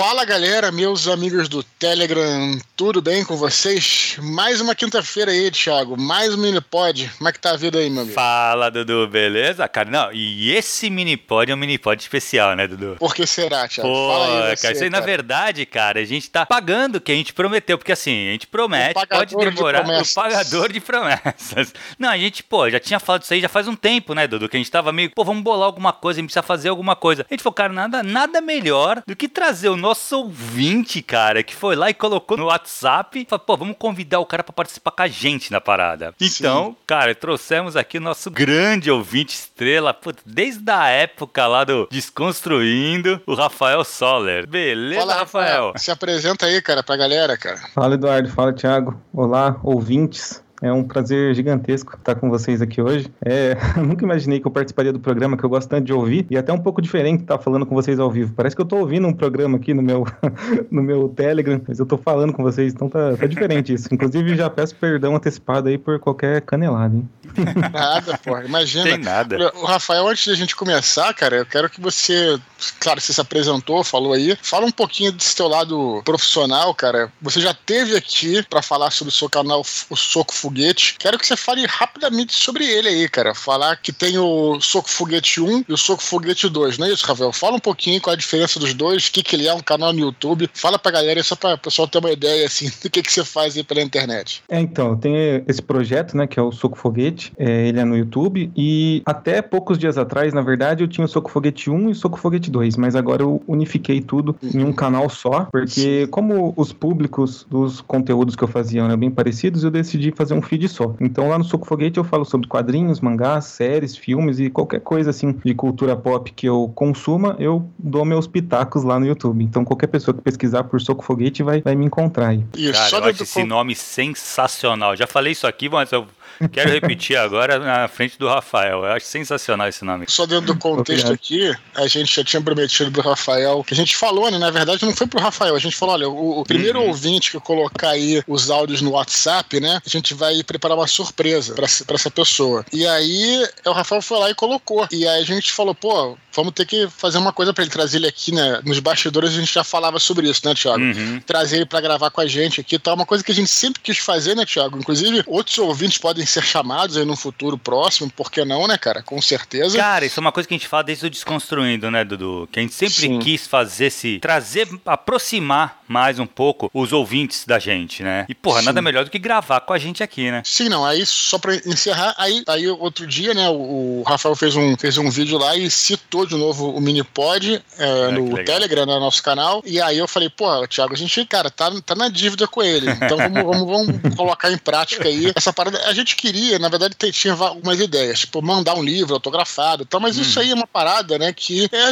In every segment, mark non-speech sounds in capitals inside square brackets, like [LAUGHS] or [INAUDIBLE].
Fala galera, meus amigos do Telegram, tudo bem com vocês? Mais uma quinta-feira aí, Thiago, mais um minipod. Como é que tá a vida aí, meu amigo? Fala, Dudu, beleza? Cara, não, e esse minipod é um minipod especial, né, Dudu? Por que será, Thiago? Pô, Fala aí, você, cara, isso aí, cara. na verdade, cara, a gente tá pagando o que a gente prometeu, porque assim, a gente promete, pode demorar, de o pagador de promessas. [LAUGHS] Não, a gente, pô, já tinha falado isso aí já faz um tempo, né, Dudu, que a gente tava meio, pô, vamos bolar alguma coisa, a gente precisa fazer alguma coisa. A gente falou, cara, nada, nada melhor do que trazer o nosso ouvinte, cara, que foi lá e colocou no WhatsApp. Falou, pô, vamos convidar o cara para participar com a gente na parada. Então, Sim. cara, trouxemos aqui o nosso grande ouvinte estrela, putz, desde a época lá do Desconstruindo, o Rafael Soller. Beleza, Fala, Rafael? Se apresenta aí, cara, pra galera, cara. Fala, Eduardo. Fala, Thiago. Olá, ouvintes. É um prazer gigantesco estar com vocês aqui hoje. É, [LAUGHS] nunca imaginei que eu participaria do programa que eu gosto tanto de ouvir e até um pouco diferente estar falando com vocês ao vivo. Parece que eu estou ouvindo um programa aqui no meu, [LAUGHS] no meu Telegram, mas eu estou falando com vocês, então tá, tá, diferente isso. Inclusive, já peço perdão antecipado aí por qualquer canelada, hein? [LAUGHS] Nada, porra. Imagina. Tem nada. O Rafael, antes da gente começar, cara, eu quero que você, claro, você se apresentou, falou aí, fala um pouquinho desse teu lado profissional, cara. Você já teve aqui para falar sobre o seu canal O Soco Foguete. Quero que você fale rapidamente sobre ele aí, cara. Falar que tem o Soco Foguete 1 e o Soco Foguete 2, não é isso, Rafael? Fala um pouquinho qual a diferença dos dois, o que, que ele é, um canal no YouTube. Fala pra galera, só pra o pessoal ter uma ideia, assim, [LAUGHS] do que, que você faz aí pela internet. É, então, tem esse projeto, né, que é o Soco Foguete. É, ele é no YouTube e até poucos dias atrás, na verdade, eu tinha o Soco Foguete 1 e o Soco Foguete 2, mas agora eu unifiquei tudo em um canal só, porque como os públicos dos conteúdos que eu fazia eram bem parecidos, eu decidi fazer um feed só. Então lá no Soco Foguete eu falo sobre quadrinhos, mangás, séries, filmes e qualquer coisa assim de cultura pop que eu consuma, eu dou meus pitacos lá no YouTube. Então qualquer pessoa que pesquisar por Soco Foguete vai, vai me encontrar aí. Cara, eu acho esse nome sensacional. Já falei isso aqui, mas eu Quero repetir agora na frente do Rafael. Eu acho sensacional esse nome. Só dentro do contexto aqui, a gente já tinha prometido pro Rafael, que a gente falou, né? Na verdade, não foi pro Rafael. A gente falou: olha, o, o primeiro uhum. ouvinte que colocar aí os áudios no WhatsApp, né? A gente vai preparar uma surpresa pra, pra essa pessoa. E aí, o Rafael foi lá e colocou. E aí a gente falou: pô, vamos ter que fazer uma coisa para ele trazer ele aqui, né? Nos bastidores a gente já falava sobre isso, né, Thiago? Uhum. Trazer ele para gravar com a gente aqui e tal. Uma coisa que a gente sempre quis fazer, né, Thiago? Inclusive, outros ouvintes podem ser chamados aí no futuro próximo, por que não, né, cara? Com certeza. Cara, isso é uma coisa que a gente fala desde o Desconstruindo, né, Dudu? Que a gente sempre Sim. quis fazer se trazer, aproximar mais um pouco os ouvintes da gente, né? E, porra, Sim. nada melhor do que gravar com a gente aqui, né? Sim, não. Aí, só pra encerrar, aí, aí outro dia, né, o Rafael fez um, fez um vídeo lá e citou de novo o Minipod é, no Telegram, no nosso canal. E aí eu falei, pô, Thiago, a gente, cara, tá, tá na dívida com ele. Então vamos, vamos, vamos colocar em prática aí essa parada. A gente queria, na verdade, tinha algumas ideias, tipo, mandar um livro autografado e tal, mas hum. isso aí é uma parada, né, que é,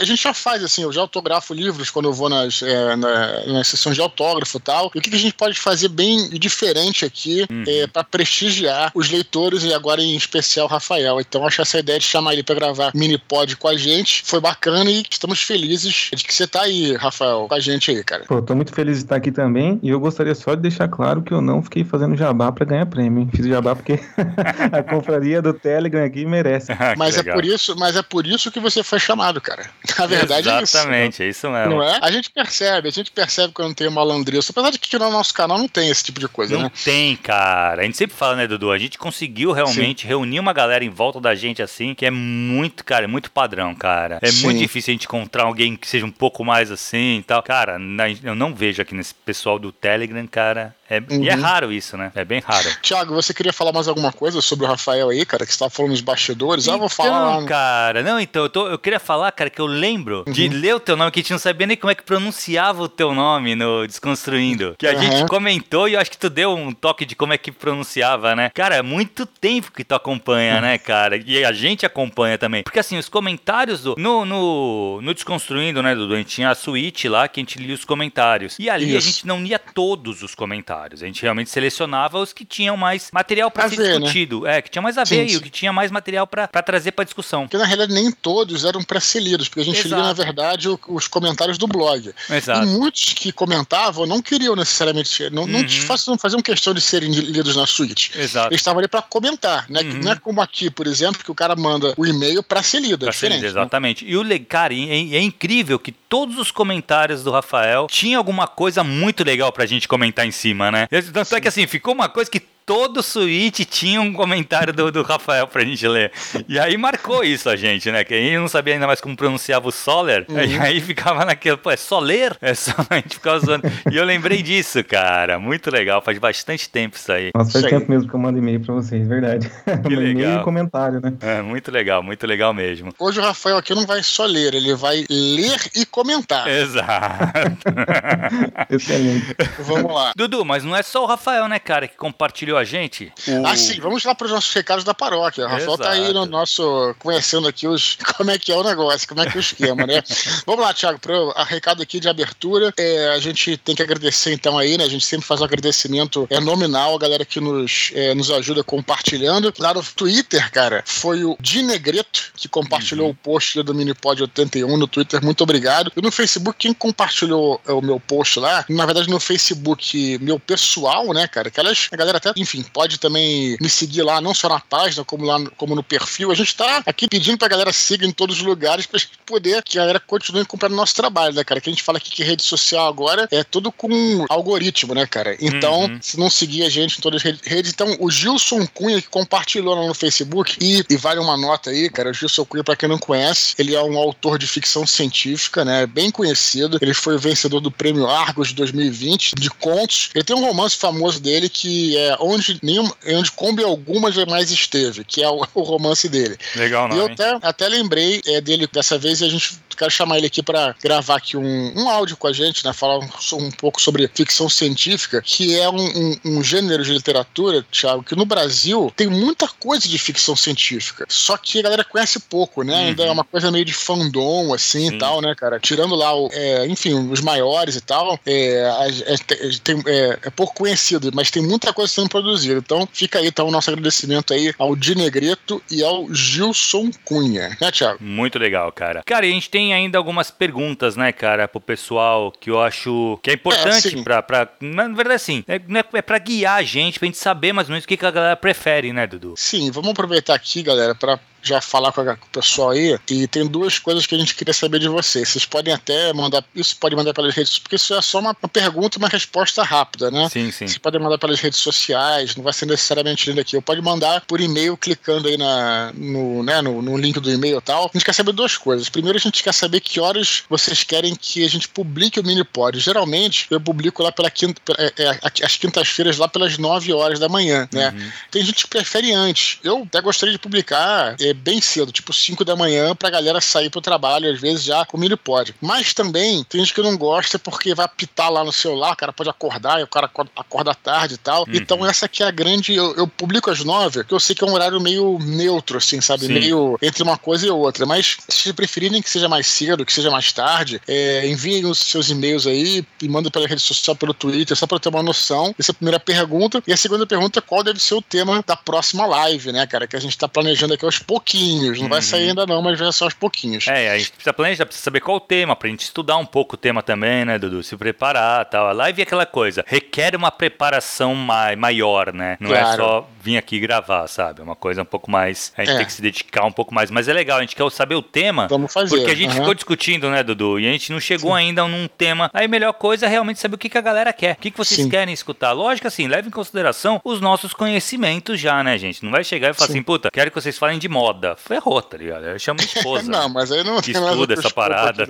a gente já faz, assim, eu já autografo livros quando eu vou nas, é, na, nas sessões de autógrafo e tal. E o que, que a gente pode fazer bem diferente aqui hum. é, para prestigiar os leitores e agora em especial Rafael. Então acho essa ideia de chamar ele para gravar mini pod com a gente foi bacana e estamos felizes de que você tá aí, Rafael, com a gente aí, cara. Pô, tô muito feliz de estar aqui também e eu gostaria só de deixar claro que eu não fiquei fazendo jabá para ganhar prêmio. Hein? Fiz jabá porque [LAUGHS] a confraria do Telegram aqui merece. Ah, mas, é por isso, mas é por isso que você foi chamado, cara. [LAUGHS] Na verdade Exatamente, é isso. Exatamente, é isso mesmo. Não é? A gente percebe, a gente percebe quando tem malandriço. Apesar de que no nosso canal não tem esse tipo de coisa, não né? Não tem, cara. A gente sempre fala, né, Dudu? A gente conseguiu realmente Sim. reunir uma galera em volta da gente assim, que é muito, cara, é muito padrão, cara. É Sim. muito difícil a gente encontrar alguém que seja um pouco mais assim e tal. Cara, eu não vejo aqui nesse pessoal do Telegram, cara. É, uhum. E é raro isso, né? É bem raro. Tiago, você queria falar mais alguma coisa sobre o Rafael aí, cara, que você tava falando nos bastidores? Então, ah, vou falar. Então, cara, não, então, eu, tô, eu queria falar, cara, que eu lembro uhum. de ler o teu nome, que a gente não sabia nem como é que pronunciava o teu nome no Desconstruindo. Que a uhum. gente comentou e eu acho que tu deu um toque de como é que pronunciava, né? Cara, é muito tempo que tu acompanha, né, cara? E a gente acompanha também. Porque assim, os comentários do. No, no, no Desconstruindo, né, Dudu? A gente tinha a suíte lá que a gente lia os comentários. E ali Isso. a gente não lia todos os comentários. Comentários. A gente realmente selecionava os que tinham mais material para ser ver, né? discutido. Né? É, que tinha mais a ver sim, e o que tinha mais material para trazer para discussão. Porque na realidade nem todos eram para ser lidos, porque a gente Exato. lia, na verdade, os comentários do blog. Exato. E muitos que comentavam não queriam necessariamente, não, uhum. não faziam questão de serem lidos na suíte. Exato. Eles estavam ali para comentar, né? Uhum. Não é como aqui, por exemplo, que o cara manda o e-mail para ser lido. É diferente. Ser lido, né? exatamente. Né? E o cara, é, é incrível que todos os comentários do Rafael tinham alguma coisa muito legal pra gente comentar em cima, né? Tanto é que assim, ficou uma coisa que todo suíte tinha um comentário do, do Rafael pra gente ler. E aí marcou isso a gente, né? Que a gente não sabia ainda mais como pronunciava o Soler. Uhum. E aí ficava naquele, pô, é Soler? É só, a gente ficava zoando. E eu lembrei disso, cara. Muito legal. Faz bastante tempo isso aí. Nossa, faz tempo mesmo que eu mando e-mail pra vocês, verdade. Que [LAUGHS] legal. e-mail e comentário, né? É, muito legal, muito legal mesmo. Hoje o Rafael aqui não vai só ler, ele vai ler e comentar. Exato. [LAUGHS] Excelente. Vamos lá. Dudu, mas não é só o Rafael, né, cara, que compartilhou a gente. O... Ah, sim, vamos lá para os nossos recados da paróquia. O Rafael está aí no nosso. conhecendo aqui os, [LAUGHS] como é que é o negócio, como é que é o esquema, né? [LAUGHS] vamos lá, Thiago, para o recado aqui de abertura. É, a gente tem que agradecer então aí, né? A gente sempre faz um agradecimento é, nominal, a galera que nos, é, nos ajuda compartilhando. Lá no Twitter, cara, foi o Dinegreto que compartilhou uhum. o post do Minipod 81 no Twitter. Muito obrigado. E no Facebook, quem compartilhou é, o meu post lá, na verdade no Facebook meu pessoal, né, cara? Aquelas, a galera até enfim, pode também me seguir lá, não só na página, como lá como no perfil. A gente tá aqui pedindo pra galera seguir em todos os lugares pra gente poder que a galera continue comprando nosso trabalho, né, cara? Que a gente fala aqui que rede social agora é tudo com algoritmo, né, cara? Então, uhum. se não seguir a gente em todas as redes, então o Gilson Cunha que compartilhou lá no Facebook e, e vale uma nota aí, cara. O Gilson Cunha, pra quem não conhece, ele é um autor de ficção científica, né? Bem conhecido. Ele foi o vencedor do prêmio Argos de 2020 de contos. Ele tem um romance famoso dele que é onde, nenhum, onde Kombi alguma jamais esteve, que é o, [LAUGHS] o romance dele. Legal, não? E eu até, até lembrei é, dele dessa vez e a gente quer chamar ele aqui para gravar aqui um, um áudio com a gente, né? Falar um, um pouco sobre ficção científica, que é um, um, um, gênero de literatura, Thiago, que no Brasil tem muita coisa de ficção científica. Só que a galera conhece pouco, né? Uhum. Ainda é uma coisa meio de fandom, assim Sim. e tal, né, cara? Tirando lá, o, é, enfim, os maiores e tal, é, é, tem, é, é pouco conhecido, mas tem muita coisa sendo produzida. Então fica aí então o nosso agradecimento aí ao Di Negreto e ao Gilson Cunha, né, Thiago? Muito legal, cara. Cara, a gente tem ainda algumas perguntas, né, cara, pro pessoal que eu acho que é importante é, pra, pra. Na verdade, sim, é, é, é pra guiar a gente, pra gente saber mais ou menos o que, que a galera prefere, né, Dudu? Sim, vamos aproveitar aqui, galera, pra já falar com, a, com, o pessoal aí. E tem duas coisas que a gente queria saber de vocês. Vocês podem até mandar. Isso pode mandar pelas redes porque isso é só uma, uma pergunta e uma resposta rápida, né? Sim, sim. Vocês podem mandar pelas redes sociais, não vai ser necessariamente lindo aqui. Ou pode mandar por e-mail clicando aí na, no, né, no, no link do e-mail e tal. A gente quer saber duas coisas. Primeiro, a gente quer saber que horas vocês querem que a gente publique o Minipod. Geralmente, eu publico lá pela quinta, é, é, as quintas-feiras lá pelas 9 horas da manhã, né? Uhum. Tem gente que prefere antes. Eu até gostaria de publicar é, bem cedo, tipo 5 da manhã, pra galera sair pro trabalho, às vezes já com mini pode. Mas também tem gente que não gosta porque vai apitar lá no celular, o cara pode acordar e o cara acorda tarde e tal. Uhum. Então essa aqui é a grande. Eu, eu, publico às 9, que eu sei que é um horário meio neutro, assim, sabe? Sim. Meio entre uma coisa e outra. Mas se vocês preferirem que seja mais cedo, que seja mais tarde, é, enviem os seus e-mails aí e mandem pela rede social, pelo Twitter, só pra ter uma noção. Essa é a primeira pergunta. E a segunda pergunta é qual deve ser o tema da próxima live, né, cara? Que a gente tá planejando aqui aos pouquinhos. Não uhum. vai sair ainda não, mas vai ser aos pouquinhos. É, a gente precisa planejar, precisa saber qual o tema, pra gente estudar um pouco o tema também, né, Dudu? Se preparar tal. A live é aquela coisa, requer uma preparação maior, né? Não é claro. é só vir aqui gravar, sabe? É uma coisa um pouco mais. A gente é. tem que se dedicar um pouco mais. Mas é legal, a gente quer saber o tema. Vamos fazer. Porque a gente uhum. ficou discutindo, né, Dudu? E a gente não chegou Sim. ainda num tema. Aí a melhor coisa é realmente saber o que, que a galera quer. O que, que vocês Sim. querem escutar. Lógico assim, leve em consideração os nossos conhecimentos já, né, gente? Não vai chegar e falar Sim. assim, puta, quero que vocês falem de moda. Ferrou, tá ligado? Eu chamo esposa. [LAUGHS] não, mas aí não que [LAUGHS] tem estuda essa parada.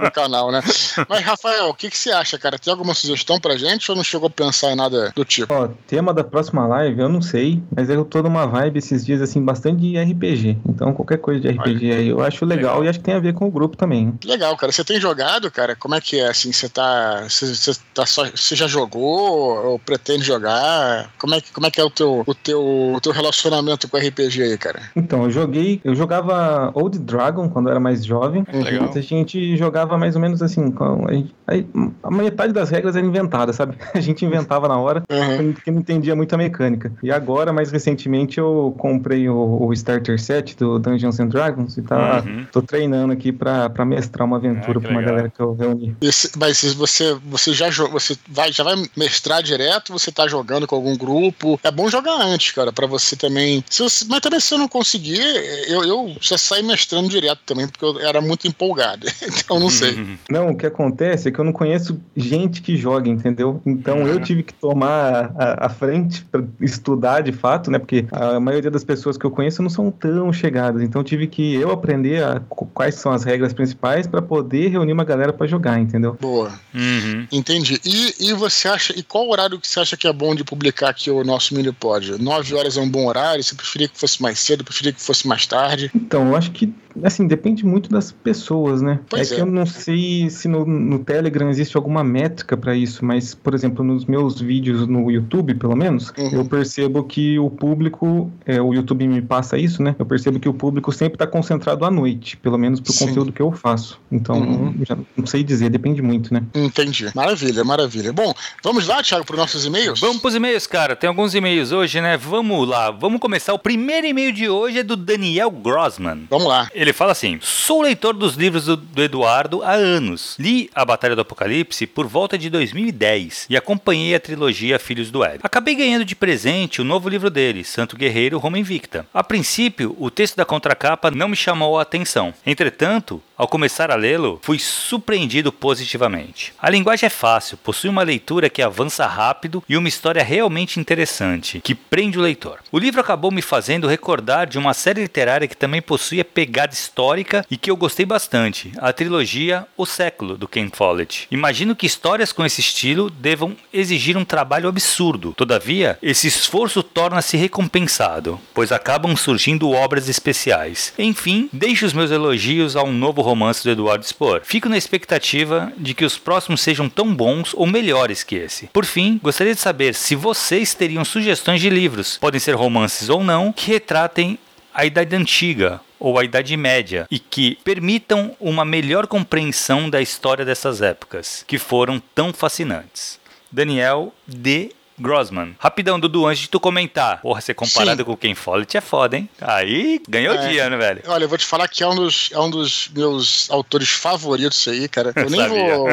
No canal, né? Mas, Rafael, o que, que você acha, cara? Tem alguma sugestão pra gente ou não chegou a pensar em nada do tipo? Ó, tema da próxima live, eu não sei joguei, mas eu tô numa vibe esses dias, assim, bastante de RPG. Então, qualquer coisa de RPG aí eu acho legal, legal, e acho que tem a ver com o grupo também. Legal, cara. Você tem jogado, cara? Como é que é, assim? Você tá. Você, tá só, você já jogou ou pretende jogar? Como é, como é que é o teu, o, teu, o teu relacionamento com RPG aí, cara? Então, eu joguei. Eu jogava Old Dragon quando eu era mais jovem. Legal. A gente jogava mais ou menos assim. A, a metade das regras era inventada, sabe? [LAUGHS] A gente inventava na hora, uhum. porque não entendia muito a mecânica. E agora, mais recentemente, eu comprei o, o Starter Set do Dungeons and Dragons e tá, uhum. tô treinando aqui pra, pra mestrar uma aventura ah, pra uma legal. galera que eu reuni. Esse, mas você, você já você vai, já vai mestrar direto, você tá jogando com algum grupo. É bom jogar antes, cara, pra você também. Se você, mas também se eu não conseguir, eu, eu já saí mestrando direto também, porque eu era muito empolgado. [LAUGHS] então não sei. Uhum. Não, o que acontece é que eu não conheço gente que joga, entendeu? Então eu tive que tomar a, a frente para estudar de fato, né? Porque a maioria das pessoas que eu conheço não são tão chegadas. Então eu tive que eu aprender a, quais são as regras principais para poder reunir uma galera para jogar, entendeu? Boa. Uhum. Entendi. E, e você acha, e qual horário que você acha que é bom de publicar aqui o nosso mini pod? Nove horas é um bom horário? Você preferia que fosse mais cedo? Preferia que fosse mais tarde? Então, eu acho que assim, depende muito das pessoas, né? Pois é, é que eu não sei se no, no Telegram existe alguma métrica para isso, mas, por exemplo, nos meus vídeos no YouTube, pelo menos, uhum. eu percebo que o público, é, o YouTube me passa isso, né? Eu percebo que o público sempre está concentrado à noite, pelo menos pro Sim. conteúdo que eu faço. Então, uhum. já não sei dizer, depende muito, né? Entendi. Maravilha, maravilha. Bom, vamos lá, Thiago, para os nossos e-mails? Vamos para os e-mails, cara. Tem alguns e-mails hoje, né? Vamos lá. Vamos começar. O primeiro e-mail de hoje é do Daniel Grossman. Vamos lá. Ele fala assim: Sou leitor dos livros do, do Eduardo há anos. Li A Batalha do Apocalipse por volta de 2010 e acompanhei a trilogia Filhos do Web. Acabei ganhando de presente o novo livro dele, Santo Guerreiro Roma Invicta. A princípio, o texto da contracapa não me chamou a atenção. Entretanto, ao começar a lê-lo, fui surpreendido positivamente. A linguagem é fácil, possui uma leitura que avança rápido e uma história realmente interessante, que prende o leitor. O livro acabou me fazendo recordar de uma série literária que também possui a pegada histórica e que eu gostei bastante, a trilogia O Século, do Ken Follett. Imagino que histórias com esse estilo devam exigir um trabalho absurdo. Todavia, esse esforço torna-se recompensado, pois acabam surgindo obras especiais. Enfim, deixo os meus elogios a um novo romance do Eduardo Spohr. Fico na expectativa de que os próximos sejam tão bons ou melhores que esse. Por fim, gostaria de saber se vocês teriam sugestões de livros, podem ser romances ou não, que retratem a Idade Antiga ou a Idade Média e que permitam uma melhor compreensão da história dessas épocas, que foram tão fascinantes. Daniel D. Grossman. Rapidão, Dudu, antes de tu comentar. Porra, ser comparado Sim. com o Ken Follett é foda, hein? Aí ganhou o é. dia, né, velho? Olha, eu vou te falar que é um dos, é um dos meus autores favoritos aí, cara. Eu [LAUGHS] nem vou,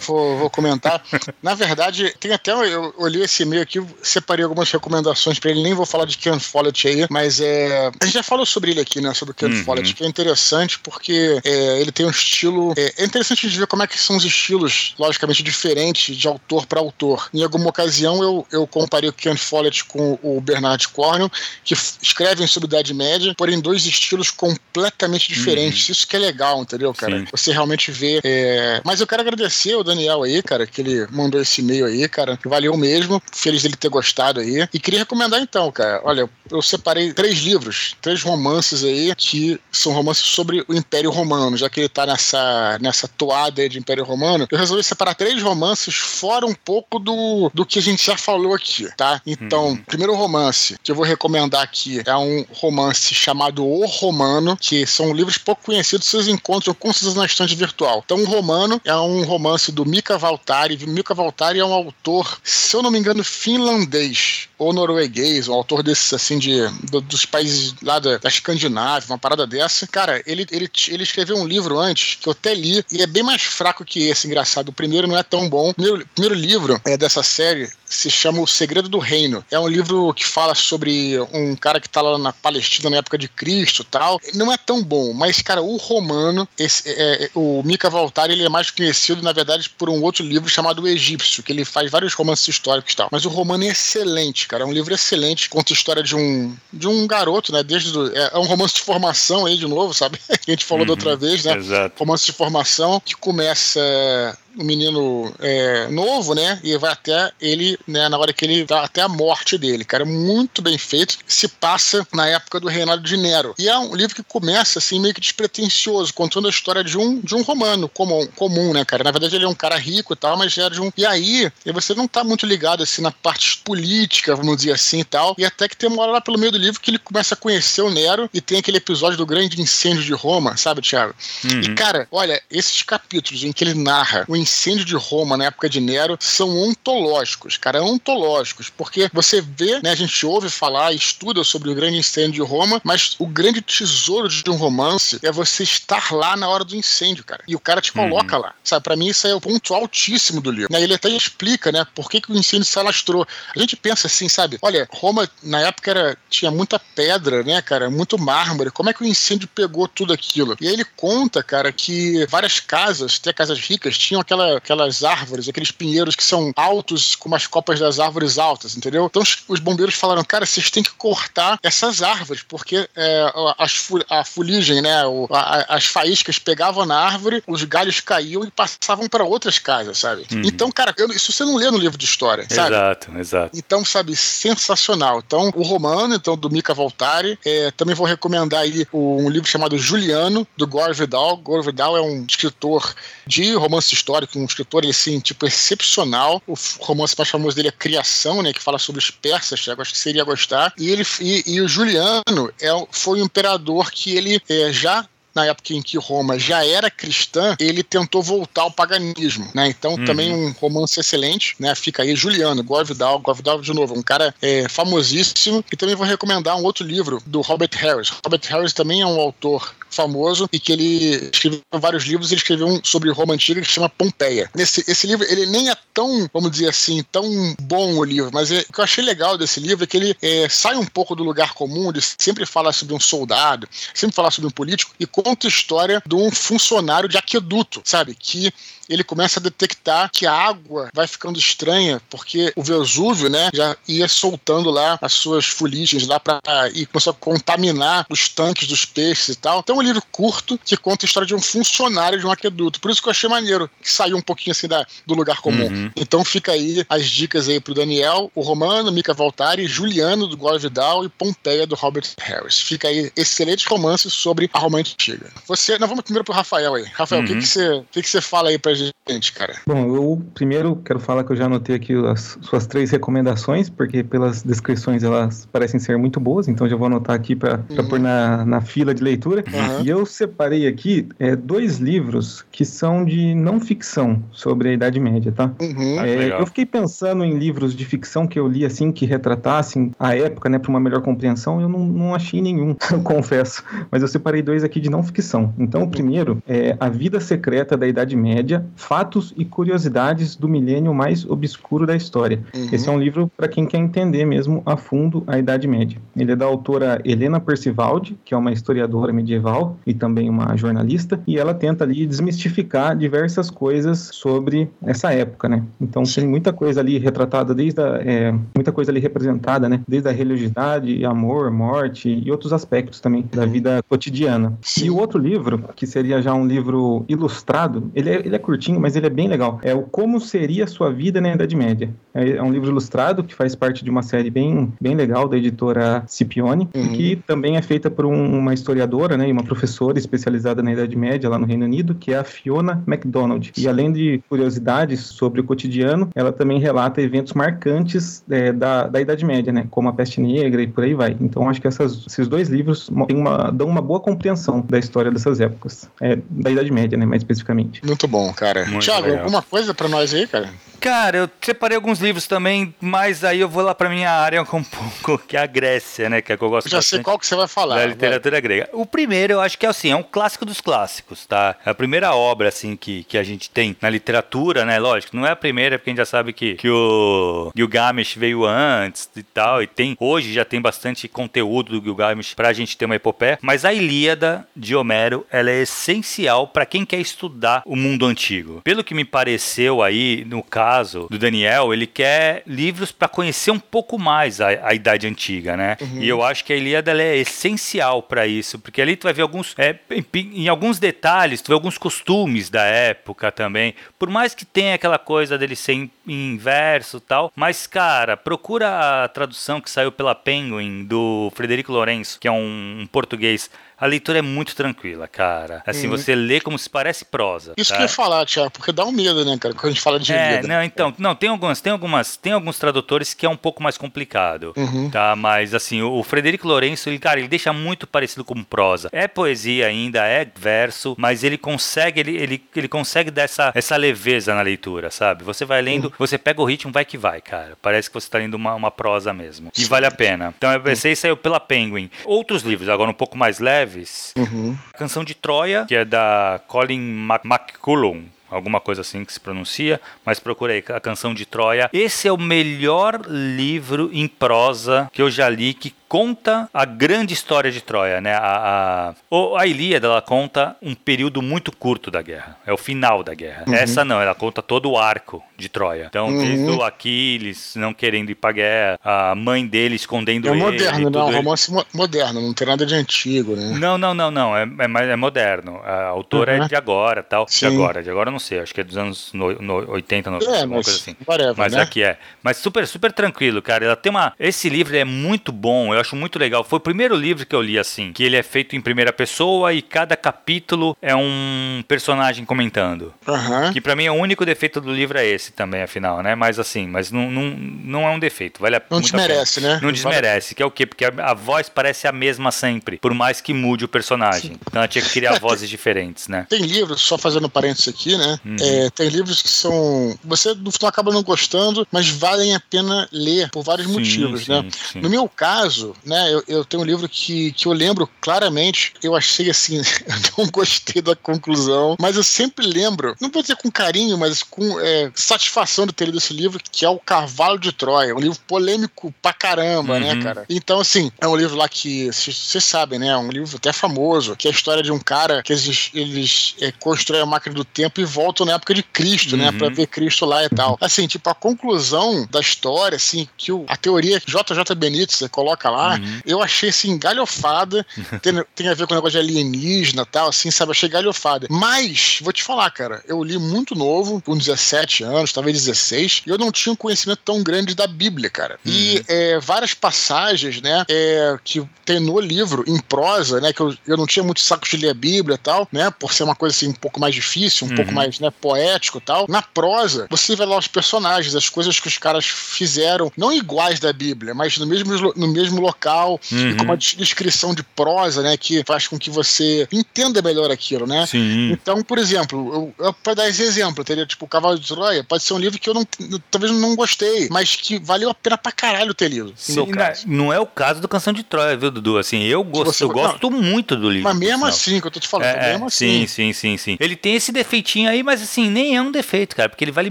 vou, vou, comentar. Na verdade, tem até. Eu olhei esse e-mail aqui, separei algumas recomendações pra ele, nem vou falar de Ken Follett aí, mas é. A gente já falou sobre ele aqui, né? Sobre o Ken uhum. Follett, que é interessante porque é, ele tem um estilo. É, é interessante de ver como é que são os estilos, logicamente, diferentes de autor para autor. Em alguma ocasião eu, eu comparei o Ken Follett com o Bernard Cornwell, que escrevem sobre a Idade Média, porém dois estilos completamente diferentes. Uhum. Isso que é legal, entendeu, cara? Sim. Você realmente vê. É... Mas eu quero agradecer o Daniel aí, cara, que ele mandou esse e-mail aí, cara. Valeu mesmo. Feliz dele ter gostado aí. E queria recomendar então, cara. Olha, eu separei três livros, três romances aí, que são romances sobre o Império Romano, já que ele tá nessa, nessa toada aí de Império Romano. Eu resolvi separar três romances fora um pouco do, do que a gente já falou falou aqui, tá? Então, hum. primeiro romance que eu vou recomendar aqui é um romance chamado O Romano, que são livros pouco conhecidos, vocês encontram com certeza na estante virtual. Então, O Romano é um romance do Mika Valtari. Mika Valtari é um autor, se eu não me engano, finlandês ou norueguês, um autor desses assim de do, dos países lá da, da, Escandinávia, uma parada dessa. Cara, ele, ele, ele escreveu um livro antes que eu até li e é bem mais fraco que esse, engraçado. O primeiro não é tão bom. O primeiro, primeiro livro é dessa série se chama O Segredo do Reino. É um livro que fala sobre um cara que tá lá na Palestina na época de Cristo tal. Não é tão bom, mas, cara, o romano, esse, é, é, o Mika Valtari, ele é mais conhecido, na verdade, por um outro livro chamado O Egípcio, que ele faz vários romances históricos e tal. Mas o romano é excelente, cara. É um livro excelente, conta a história de um, de um garoto, né? Desde do, é, é, um romance de formação aí, de novo, sabe? que [LAUGHS] a gente falou uhum, da outra vez, né? Exato. Romance de formação que começa um menino é, novo, né? E vai até ele, né, na hora que ele tá até a morte dele, cara. Muito bem feito. Se passa na época do reinado de Nero. E é um livro que começa assim, meio que despretensioso, contando a história de um, de um romano comum, comum, né, cara? Na verdade, ele é um cara rico e tal, mas era de um. E aí, você não tá muito ligado assim na parte política, vamos dizer assim e tal. E até que tem uma hora lá pelo meio do livro que ele começa a conhecer o Nero e tem aquele episódio do grande incêndio de Roma, sabe, Thiago? Uhum. E, cara, olha, esses capítulos em que ele narra o incêndio de Roma na época de Nero são ontológicos, cara, ontológicos, porque você vê, né, a gente ouve falar, estuda sobre o grande incêndio de Roma, mas o grande tesouro de um romance é você estar lá na hora do incêndio, cara. E o cara te coloca uhum. lá, sabe? Para mim isso é o ponto altíssimo do livro. Né? Ele até explica, né, por que, que o incêndio se alastrou. A gente pensa assim, sabe? Olha, Roma na época era, tinha muita pedra, né, cara, muito mármore. Como é que o incêndio pegou tudo aquilo? E aí ele conta, cara, que várias casas, até casas ricas, tinham aquela, aquelas árvores, aqueles pinheiros que são altos, com umas copas das árvores altas, entendeu? Então os bombeiros falaram, cara, vocês têm que cortar essas árvores, porque é, as, a fuligem, né, o, a, as faíscas pegavam na árvore, os galhos caíam e passavam para outras casas, sabe? Uhum. Então, cara, eu, isso você não lê no livro de história, sabe? Exato, exato. Então, sabe, sensacional. Então, o romano, então, do Mika Voltari, é, também vou recomendar aí um livro chamado Juliano, do Gore Vidal. Gore Vidal é um escritor de romance histórico, um escritor, assim, tipo, excepcional. O romance mais famoso dele é Criação, né, que fala sobre os persas, eu acho que seria gostar. E, ele, e, e o Juliano é, foi um imperador que ele é, já na época em que Roma já era cristã, ele tentou voltar ao paganismo, né? Então uhum. também um romance excelente, né? Fica aí Juliano, Gore Vidal, Gore Vidal de novo, um cara é, famosíssimo. E também vou recomendar um outro livro do Robert Harris. Robert Harris também é um autor famoso e que ele escreveu vários livros. Ele escreveu um sobre Roma antiga que se chama Pompeia. Nesse esse livro ele nem é tão, vamos dizer assim, tão bom o livro, mas é, o que eu achei legal desse livro é que ele é, sai um pouco do lugar comum de sempre falar sobre um soldado, sempre falar sobre um político e conta a história de um funcionário de aqueduto, sabe? Que ele começa a detectar que a água vai ficando estranha, porque o Vesúvio, né, já ia soltando lá as suas fuligens lá para e começou a contaminar os tanques dos peixes e tal. Então um livro curto que conta a história de um funcionário de um aqueduto. Por isso que eu achei maneiro, que saiu um pouquinho assim da, do lugar comum. Uhum. Então fica aí as dicas aí pro Daniel, o Romano, Mika Valtari, Juliano do Gore Vidal e Pompeia do Robert Harris. Fica aí excelentes romances sobre a Roma antiga. Você, nós vamos primeiro pro Rafael aí. Rafael, o uhum. que, que, você, que, que você fala aí pra gente, cara? Bom, eu primeiro quero falar que eu já anotei aqui as suas três recomendações, porque pelas descrições elas parecem ser muito boas, então já vou anotar aqui para uhum. pôr na, na fila de leitura. Uhum. E eu separei aqui é, dois livros que são de não ficção sobre a Idade Média, tá? Uhum. É, eu fiquei pensando em livros de ficção que eu li assim, que retratassem a época, né, para uma melhor compreensão, eu não, não achei nenhum, [LAUGHS] confesso. Mas eu separei dois aqui de não ficção. Então, o primeiro é A Vida Secreta da Idade Média, Fatos e Curiosidades do Milênio Mais Obscuro da História. Uhum. Esse é um livro para quem quer entender mesmo a fundo a Idade Média. Ele é da autora Helena Percivaldi, que é uma historiadora medieval e também uma jornalista, e ela tenta ali desmistificar diversas coisas sobre essa época, né? Então tem muita coisa ali retratada desde a, é, muita coisa ali representada, né? Desde a religiosidade, amor, morte e outros aspectos também da vida cotidiana. E o outro livro, que seria já um livro ilustrado, ele é, ele é curtinho, mas ele é bem legal. É o Como Seria a Sua Vida na Idade Média. É, é um livro ilustrado que faz parte de uma série bem, bem legal da editora Scipione, uhum. que também é feita por um, uma historiadora né, e uma professora especializada na Idade Média lá no Reino Unido, que é a Fiona MacDonald. E além de curiosidades sobre o cotidiano, ela também relata eventos marcantes é, da, da Idade Média, né, como a peste negra e por aí vai. Então acho que essas, esses dois livros uma, dão uma boa compreensão da história dessas épocas. É, da Idade Média, né, mais especificamente. Muito bom, cara. Muito Thiago, legal. alguma coisa para nós aí, cara? Cara, eu separei alguns livros também, mas aí eu vou lá pra minha área [LAUGHS] um pouco, que é a Grécia, né? Que é que eu gosto eu Já sei qual que você vai falar. Da literatura vai. grega. O primeiro, eu acho que é assim, é um clássico dos clássicos, tá? É a primeira obra, assim, que, que a gente tem na literatura, né? Lógico, não é a primeira, porque a gente já sabe que, que o Gilgamesh veio antes e tal, e tem, hoje já tem bastante conteúdo do Gilgamesh pra gente ter uma epopeia, mas a Ilíada de Homero, ela é essencial para quem quer estudar o mundo antigo. Pelo que me pareceu aí, no caso caso do Daniel, ele quer livros para conhecer um pouco mais a, a Idade Antiga, né? Uhum. E eu acho que a Ilíada é essencial para isso, porque ali tu vai ver alguns, é, em, em, alguns detalhes, tu vê alguns costumes da época também. Por mais que tenha aquela coisa dele ser em, em verso tal, mas cara, procura a tradução que saiu pela Penguin do Frederico Lourenço, que é um, um português a leitura é muito tranquila, cara. Assim, uhum. você lê como se parece prosa. Isso tá? que eu ia falar, Tiago, porque dá um medo, né, cara, quando a gente fala de É, não, então, não, tem algumas, tem algumas, tem alguns tradutores que é um pouco mais complicado, uhum. tá? Mas, assim, o, o Frederico Lourenço, ele, cara, ele deixa muito parecido com prosa. É poesia ainda, é verso, mas ele consegue, ele, ele, ele consegue dar essa, essa leveza na leitura, sabe? Você vai lendo, uhum. você pega o ritmo, vai que vai, cara. Parece que você tá lendo uma, uma prosa mesmo. E Sim. vale a pena. Então, esse aí saiu pela Penguin. Outros livros, agora um pouco mais leve, Neves. Uhum. Canção de Troia, que é da Colin McCullum alguma coisa assim que se pronuncia, mas procurei a canção de Troia. Esse é o melhor livro em prosa que eu já li que conta a grande história de Troia, né? A, a, a Ilíada, ela conta um período muito curto da guerra. É o final da guerra. Uhum. Essa não, ela conta todo o arco de Troia. Então, uhum. desde o Aquiles não querendo ir pra guerra, a mãe dele escondendo é ele. É moderno, não, ele. romance moderno, não tem nada de antigo, né? Não, não, não, não, é, é, é moderno. A autora uhum. é de agora, tal. Sim. De agora, de agora eu não sei, acho que é dos anos no, no 80, 90, é, alguma coisa assim. Whatever, mas né? aqui é. Mas super, super tranquilo, cara. Ela tem uma... Esse livro é muito bom, eu eu acho muito legal. Foi o primeiro livro que eu li assim, que ele é feito em primeira pessoa e cada capítulo é um personagem comentando. Uhum. Que para mim é o único defeito do livro é esse também, afinal, né? Mas assim, mas não, não, não é um defeito. Vale a, não desmerece, né? Não desmerece, que é o quê? Porque a, a, voz parece a mesma sempre, por mais que mude o personagem. Sim. Então ela tinha que criar é, vozes tem, diferentes, né? Tem livros, só fazendo parênteses aqui, né? Uhum. É, tem livros que são. Você no final acaba não gostando, mas valem a pena ler por vários sim, motivos, sim, né? No meu caso, né, eu, eu tenho um livro que, que eu lembro claramente, eu achei assim, [LAUGHS] eu não gostei da conclusão, mas eu sempre lembro, não vou dizer com carinho, mas com é, satisfação de ter lido esse livro, que é O Cavalo de Troia, um livro polêmico pra caramba, né, uhum. né, cara? Então, assim, é um livro lá que vocês sabem, né? É um livro até famoso, que é a história de um cara que eles, eles é, constroem a máquina do tempo e voltam na época de Cristo, né, uhum. né? Pra ver Cristo lá e tal. Assim, tipo, a conclusão da história, assim, que o, a teoria que JJ Benítez coloca lá, uhum. eu achei assim, galhofada. [LAUGHS] tem, tem a ver com o negócio de alienígena e tal, assim, sabe? Achei galhofada. Mas, vou te falar, cara, eu li muito novo, com 17 anos, talvez 16, e eu não tinha um conhecimento tão grande da Bíblia, cara. Uhum. E é, várias passagens, né, é, que tem no livro, em prosa, né, que eu, eu não tinha muito saco de ler a Bíblia e tal, né, por ser uma coisa assim um pouco mais difícil, um uhum. pouco mais, né, poético e tal. Na prosa, você vê lá os personagens, as coisas que os caras fizeram, não iguais da Bíblia, mas no mesmo, no mesmo local, uhum uhum. e com uma descrição de prosa, né, que faz com que você entenda melhor aquilo, né? Sim. Então, por exemplo, eu, eu para dar esse exemplo, teria tipo o Cavalo de Troia, pode ser um livro que eu não, talvez não gostei, mas que valeu a pena pra caralho ter lido. Sim, não é o caso do Canção de Troia, viu, Dudu? Assim, eu gosto, você, eu gosto não, muito do livro. Mas mesmo assim, que eu tô te falando, é, mesmo assim. Sim, sim, sim, sim. Ele tem esse defeitinho aí, mas assim, nem é um defeito, cara, porque ele vale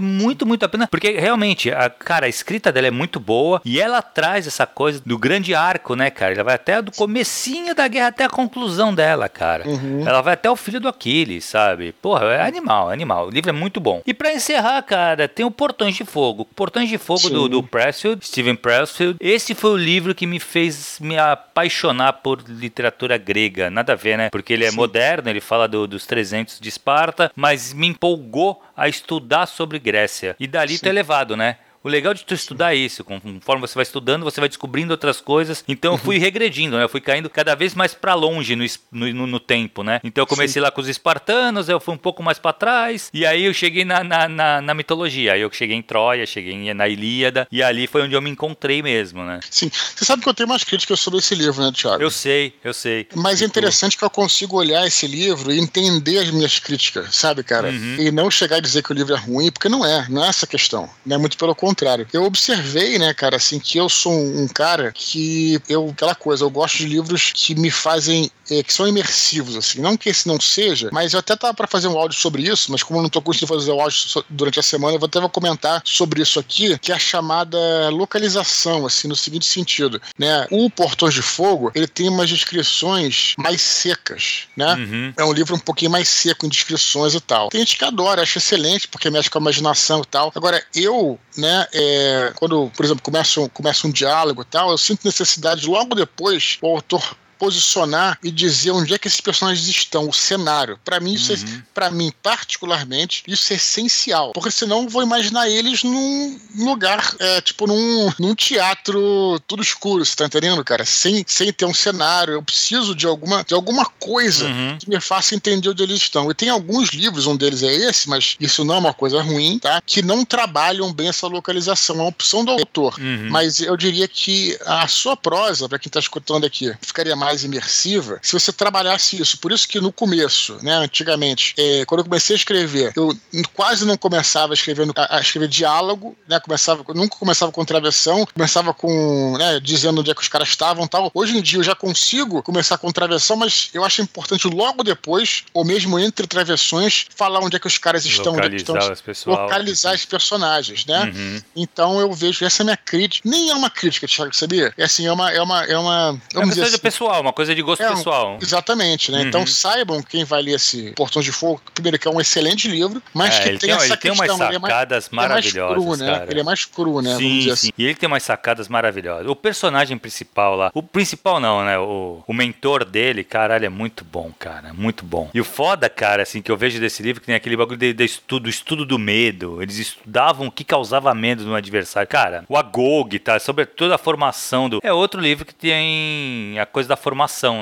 muito, muito a pena, porque realmente, a, cara, a escrita dela é muito boa e ela traz essa coisa do grande arco, né, cara? Ela vai até do comecinho da guerra até a conclusão dela, cara. Uhum. Ela vai até o filho do Aquiles, sabe? Porra, é animal, é animal. O livro é muito bom. E para encerrar, cara, tem o Portões de Fogo. Portões de Fogo do, do Pressfield, Steven Pressfield. Esse foi o livro que me fez me apaixonar por literatura grega. Nada a ver, né? Porque ele é Sim. moderno, ele fala do, dos 300 de Esparta, mas me empolgou a estudar sobre Grécia. E dali Sim. tá elevado, né? O legal de tu estudar é isso, conforme você vai estudando, você vai descobrindo outras coisas. Então eu fui uhum. regredindo, né? Eu fui caindo cada vez mais para longe no, no, no, tempo, né? Então eu comecei Sim. lá com os espartanos, eu fui um pouco mais para trás, e aí eu cheguei na, na, na, na, mitologia. Aí eu cheguei em Troia, cheguei na Ilíada, e ali foi onde eu me encontrei mesmo, né? Sim. Você sabe que eu tenho umas críticas sobre esse livro, né, Thiago? Eu sei, eu sei. Mas é interessante que eu consigo olhar esse livro e entender as minhas críticas, sabe, cara? Uhum. E não chegar a dizer que o livro é ruim, porque não é, não é essa questão. Né? Muito pelo contrário contrário. Eu observei, né, cara, assim, que eu sou um, cara que eu, aquela coisa, eu gosto de livros que me fazem é, que são imersivos, assim. Não que esse não seja, mas eu até tava para fazer um áudio sobre isso, mas como eu não tô conseguindo fazer o áudio durante a semana, eu vou até comentar sobre isso aqui, que é a chamada localização, assim, no seguinte sentido, né? O Portões de Fogo, ele tem umas descrições mais secas, né? Uhum. É um livro um pouquinho mais seco em descrições e tal. Tem gente que adora, acha excelente, porque mexe com a imaginação e tal. Agora, eu, né, é, quando, por exemplo, começa um, começa um diálogo e tal, eu sinto necessidade logo depois o autor posicionar e dizer onde é que esses personagens estão, o cenário. Para mim, isso é, uhum. é, para mim particularmente, isso é essencial, porque senão eu vou imaginar eles num lugar, é, tipo num, num teatro tudo escuro, você tá entendendo, cara? Sem, sem ter um cenário, eu preciso de alguma, de alguma coisa uhum. que me faça entender onde eles estão. E tem alguns livros, um deles é esse, mas isso não é uma coisa ruim, tá? Que não trabalham bem essa localização, é uma opção do autor. Uhum. Mas eu diria que a sua prosa, para quem tá escutando aqui, ficaria mais mais imersiva se você trabalhasse isso. Por isso que no começo, né, antigamente, é, quando eu comecei a escrever, eu quase não começava escrevendo, a, a escrever diálogo, né, começava, nunca começava com travessão, começava com, né, dizendo onde é que os caras estavam tal. Hoje em dia eu já consigo começar com travessão, mas eu acho importante logo depois, ou mesmo entre travessões, falar onde é que os caras estão, localizar, estão, os pessoal, localizar os personagens, né? Uhum. Então eu vejo, essa é a minha crítica, nem é uma crítica, Thiago, sabia? É assim, é uma, é uma, é uma, é uma coisa assim, pessoal, uma coisa de gosto é, pessoal. Exatamente, né? Então, uhum. Então saibam quem vai ler esse Portões de Fogo, primeiro que é um excelente livro, mas é, que tem, tem essa ele questão. Tem umas sacadas ele é mais, maravilhosas, ele é mais cru, né? Ele é mais cru, né? Sim, sim. Assim. E ele tem umas sacadas maravilhosas. O personagem principal lá, o principal não, né? O, o mentor dele, caralho, é muito bom, cara, muito bom. E o foda, cara, assim, que eu vejo desse livro, que tem aquele bagulho de, de estudo, estudo do medo. Eles estudavam o que causava medo no adversário. Cara, o Agog, tá? Sobretudo a formação do... É outro livro que tem a coisa da formação,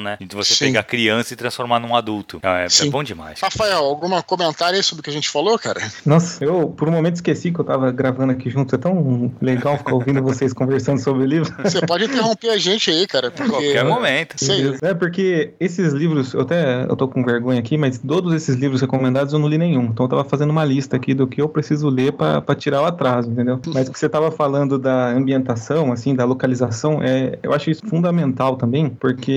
né? De você Sim. pegar criança e transformar num adulto. É, é bom demais. Rafael, algum comentário aí sobre o que a gente falou, cara? Nossa, eu por um momento esqueci que eu tava gravando aqui junto. É tão legal ficar ouvindo vocês conversando sobre o livro. Você pode interromper a gente aí, cara. Porque... Qualquer momento. Sei. É porque esses livros, eu até eu tô com vergonha aqui, mas todos esses livros recomendados eu não li nenhum. Então eu tava fazendo uma lista aqui do que eu preciso ler para tirar o atraso, entendeu? Mas que você tava falando da ambientação, assim, da localização, é, eu acho isso fundamental também, porque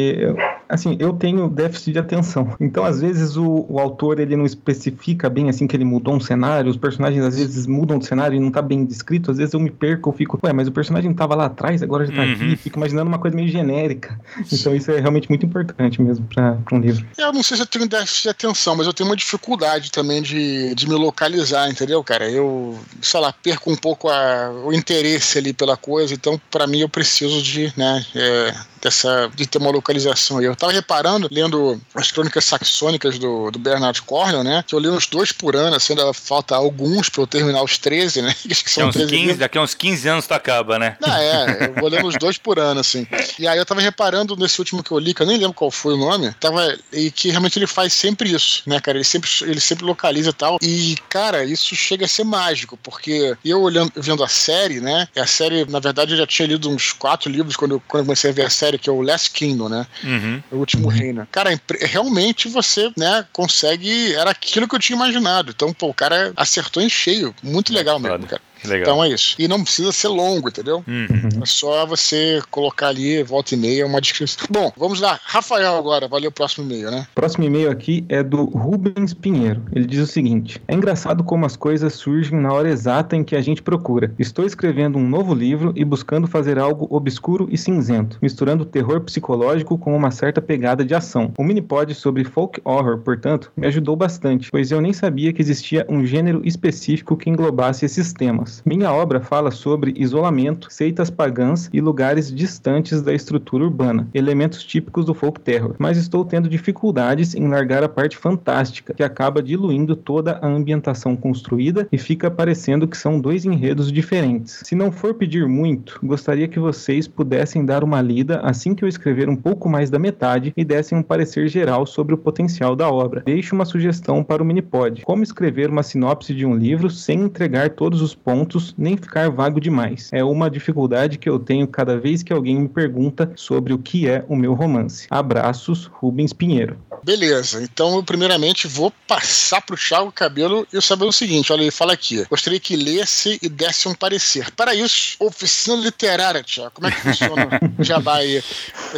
assim, eu tenho déficit de atenção. Então, às vezes, o, o, autor ele não especifica bem assim que ele mudou um cenário, os personagens às vezes mudam de cenário e não tá bem descrito, às vezes eu me perco, eu fico, ué, mas o personagem tava lá atrás, agora já tá uhum. aqui, fico imaginando uma coisa meio genérica. Então, isso é realmente muito importante mesmo para um livro. Eu não sei se eu tenho déficit de atenção, mas eu tenho uma dificuldade também de, de me localizar, entendeu, cara? Eu, sei lá, perco um pouco a, o interesse ali pela coisa, então, para mim, eu preciso de, né, é, dessa, de ter uma localização aí. Eu tava reparando, lendo as crônicas saxônicas do, do Bernard Cornwell, né? Que eu li uns dois por ano, assim, ainda falta alguns pra eu terminar os 13, né? [LAUGHS] Que são uns 15, daqui a uns 15 anos tu acaba, né? Ah, é, [LAUGHS] eu vou lendo os dois por ano, assim. E aí eu tava reparando nesse último que eu li, que eu nem lembro qual foi o nome, tava, e que realmente ele faz sempre isso, né, cara? Ele sempre, ele sempre localiza e tal. E, cara, isso chega a ser mágico, porque eu olhando, vendo a série, né? A série, na verdade, eu já tinha lido uns quatro livros quando, eu, quando eu comecei a ver a série série, que é o Last Kingdom, né? Uhum. O Último uhum. Reino. Cara, realmente você, né, consegue. Era aquilo que eu tinha imaginado. Então, pô, o cara acertou em cheio. Muito legal mesmo, cara. Legal. Então é isso. E não precisa ser longo, entendeu? Uhum. É só você colocar ali, volta e meia, uma descrição. Bom, vamos lá. Rafael agora, valeu o próximo e-mail, né? Próximo e-mail aqui é do Rubens Pinheiro. Ele diz o seguinte: É engraçado como as coisas surgem na hora exata em que a gente procura. Estou escrevendo um novo livro e buscando fazer algo obscuro e cinzento, misturando terror psicológico com uma certa pegada de ação. O minipod sobre folk horror, portanto, me ajudou bastante, pois eu nem sabia que existia um gênero específico que englobasse esses temas. Minha obra fala sobre isolamento, seitas pagãs e lugares distantes da estrutura urbana, elementos típicos do folk terror, mas estou tendo dificuldades em largar a parte fantástica, que acaba diluindo toda a ambientação construída e fica parecendo que são dois enredos diferentes. Se não for pedir muito, gostaria que vocês pudessem dar uma lida assim que eu escrever um pouco mais da metade e dessem um parecer geral sobre o potencial da obra. Deixe uma sugestão para o Minipod: como escrever uma sinopse de um livro sem entregar todos os pontos pontos nem ficar vago demais. É uma dificuldade que eu tenho cada vez que alguém me pergunta sobre o que é o meu romance. Abraços, Rubens Pinheiro. Beleza, então eu primeiramente vou passar pro Thiago Cabelo e saber o seguinte: olha, ele fala aqui. Gostaria que lesse e desse um parecer. Para isso, oficina literária, Thiago. Como é que funciona o jabá aí?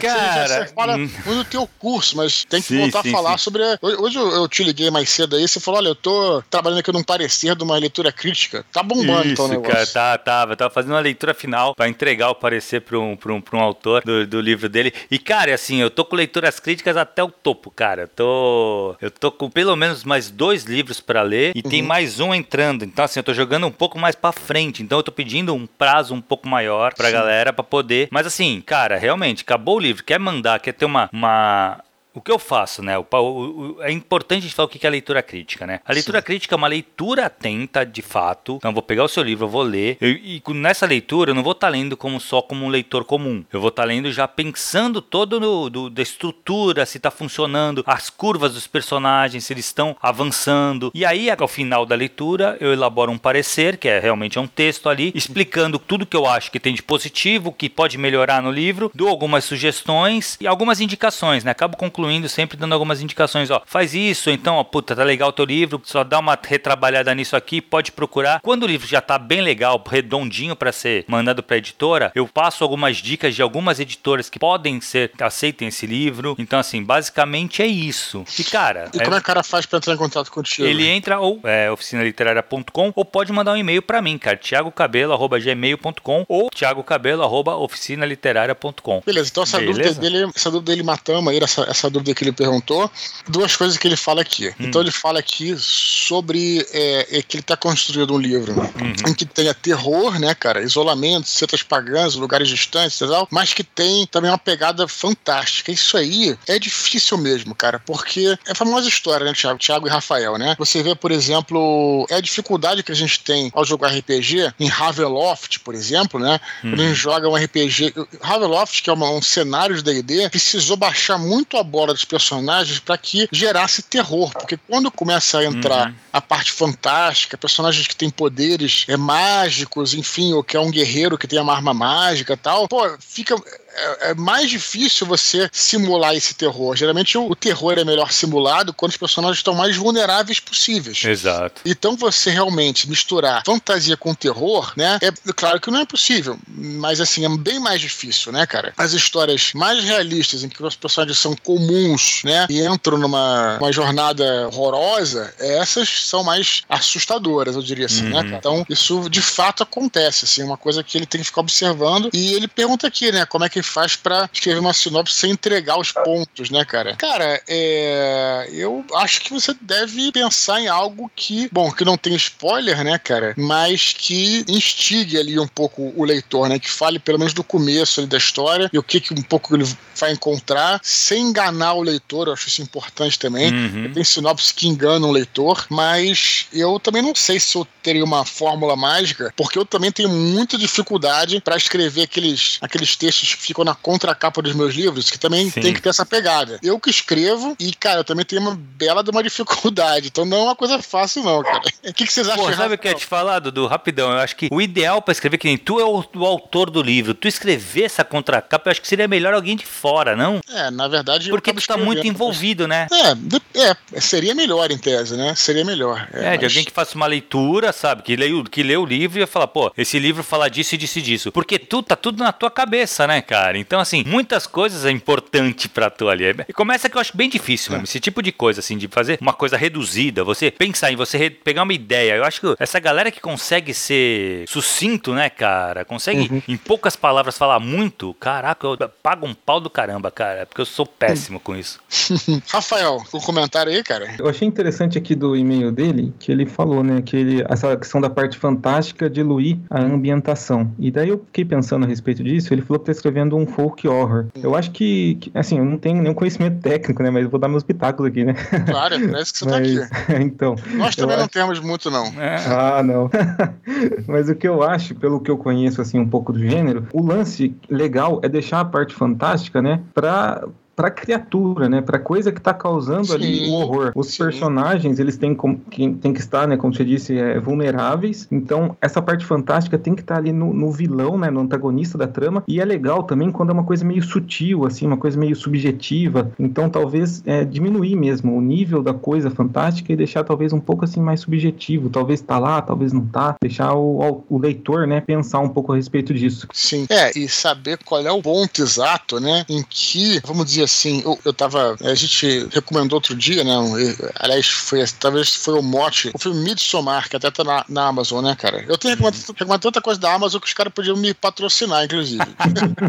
Cara, você fala hum. muito do teu curso, mas tem que sim, voltar sim, a falar sim. sobre. Hoje eu, eu, te liguei mais cedo aí, você falou: olha, eu tô trabalhando aqui num parecer de uma leitura crítica. Tá bombando Isso. Cara, tá, tava. Tava fazendo uma leitura final pra entregar o parecer pra um, pra um, pra um autor do, do livro dele. E, cara, assim, eu tô com leituras críticas até o topo, cara. Eu tô. Eu tô com pelo menos mais dois livros para ler e uhum. tem mais um entrando. Então, assim, eu tô jogando um pouco mais para frente. Então, eu tô pedindo um prazo um pouco maior pra Sim. galera para poder. Mas, assim, cara, realmente, acabou o livro. Quer mandar, quer ter uma, uma o que eu faço, né? O, o, o, é importante a gente falar o que é a leitura crítica, né? A leitura Sim. crítica é uma leitura atenta, de fato. Então, eu vou pegar o seu livro, eu vou ler. e nessa leitura, eu não vou estar tá lendo como só como um leitor comum. Eu vou estar tá lendo já pensando todo no, do, da estrutura, se está funcionando, as curvas dos personagens, se eles estão avançando. E aí, ao final da leitura, eu elaboro um parecer, que é realmente é um texto ali, explicando tudo que eu acho que tem de positivo, que pode melhorar no livro, dou algumas sugestões e algumas indicações, né? Acabo concluindo incluindo, sempre dando algumas indicações, ó, faz isso, então, ó, puta, tá legal o teu livro, só dá uma retrabalhada nisso aqui, pode procurar. Quando o livro já tá bem legal, redondinho para ser mandado para editora, eu passo algumas dicas de algumas editoras que podem ser aceitem esse livro. Então, assim, basicamente é isso. E cara, e é... como é que o cara faz para entrar em contato contigo? Ele entra ou é, oficinaliteraria.com ou pode mandar um e-mail para mim, cara, thiagocabelo@gmail.com ou thiagocabelo@oficinaliteraria.com. Beleza, então essa Beleza? dúvida dele, essa dúvida dele matamos aí, essa, essa dúvida que ele perguntou, duas coisas que ele fala aqui. Hum. Então ele fala aqui sobre é, é que ele está construindo um livro uhum. em que tenha terror, né, cara, isolamento, setas pagãs, lugares distantes e tal, mas que tem também uma pegada fantástica. Isso aí é difícil mesmo, cara, porque é a famosa história, né, Thiago, Thiago e Rafael, né? Você vê, por exemplo, é a dificuldade que a gente tem ao jogar RPG em Raveloft, por exemplo, né? Uhum. Quando a gente joga um RPG, Raveloft, que é uma, um cenário de D&D, precisou baixar muito a bola dos personagens para que gerasse terror, porque quando começa a entrar uhum. a parte fantástica, personagens que têm poderes é, mágicos, enfim, ou que é um guerreiro que tem uma arma mágica tal, pô, fica é, é, mais difícil você simular esse terror. Geralmente o, o, terror é melhor simulado quando os personagens estão mais vulneráveis possíveis. Exato. Então você realmente misturar fantasia com terror, né? É claro que não é possível, mas assim, é bem mais difícil, né, cara? As histórias mais realistas em que os personagens são comuns, né? E entram numa uma jornada horrorosa, essas são mais assustadoras, eu diria assim, né, uhum. né, cara? Então, isso de fato acontece, assim, uma coisa que ele tem que ficar observando. E ele pergunta aqui, né, como é que faz para escrever uma sinopse sem entregar os pontos, né, cara? Cara, é... eu acho que você deve pensar em algo que, bom, que não tem spoiler, né, cara, mas que instigue ali um pouco o leitor, né, que fale pelo menos do começo ali da história e o que, que um pouco ele vai encontrar, sem enganar o leitor, eu acho isso importante também. Uhum. Tem sinopse que enganam o leitor, mas eu também não sei se eu teria uma fórmula mágica, porque eu também tenho muita dificuldade para escrever aqueles, aqueles textos que ficam na contracapa dos meus livros, que também Sim. tem que ter essa pegada. Eu que escrevo e, cara, eu também tenho uma bela de uma dificuldade, então não é uma coisa fácil, não, cara. [LAUGHS] O que, que vocês acham? Pô, sabe o que eu ia te falar, Dudu? Rapidão, eu acho que o ideal para escrever, que nem tu é o, o, autor do livro, tu escrever essa contracapa, eu acho que seria melhor alguém de fora, não? É, na verdade. Porque tu tá muito envolvido, né? É, é, seria melhor em tese, né? Seria melhor. É, é mas... de alguém que faça uma leitura, sabe? Que lê, que lê o livro e fala, pô, esse livro fala disso e disso e disso. Porque tu tá tudo na tua cabeça, né, cara? Então, assim, muitas coisas é importante pra tu ali. E começa que eu acho bem difícil mesmo. Esse tipo de coisa, assim, de fazer uma coisa reduzida, você pensar em você pegar uma ideia. Eu acho que essa galera que consegue ser sucinto, né, cara? Consegue, uhum. em poucas palavras, falar muito. Caraca, eu pago um pau do caramba, cara. Porque eu sou péssimo com isso. [LAUGHS] Rafael, um comentário aí, cara? Eu achei interessante aqui do e-mail dele que ele falou, né, que ele, essa questão da parte fantástica diluir a ambientação. E daí eu fiquei pensando a respeito disso. Ele falou que tá escrevendo um folk horror. Eu acho que, que assim, eu não tenho nenhum conhecimento técnico, né, mas eu vou dar meus pitacos aqui, né? Claro, parece que você tá mas, tá [LAUGHS] aqui. então. Nós também não acho... temos muito, não. É. Ah, não. [LAUGHS] mas o que eu acho, pelo que eu conheço, assim, um pouco do gênero, o lance legal é deixar a parte fantástica, né, pra para criatura, né? Para coisa que está causando sim, ali o horror. Os sim. personagens, eles têm, com, tem que estar, né? Como você disse, é, vulneráveis. Então, essa parte fantástica tem que estar tá ali no, no, vilão, né? No antagonista da trama. E é legal também quando é uma coisa meio sutil, assim, uma coisa meio subjetiva. Então, talvez é, diminuir mesmo o nível da coisa fantástica e deixar talvez um pouco assim mais subjetivo. Talvez tá lá, talvez não tá. Deixar o, o leitor, né? Pensar um pouco a respeito disso. Sim. É, e saber qual é o ponto exato, né? Em que, vamos dizer assim, eu, eu tava. A gente recomendou outro dia, né? Aliás, foi, talvez foi o mote. O filme Midsommar, que até tá na, na Amazon, né, cara? Eu tenho recomendado, recomendado tanta coisa da Amazon que os caras podiam me patrocinar, inclusive.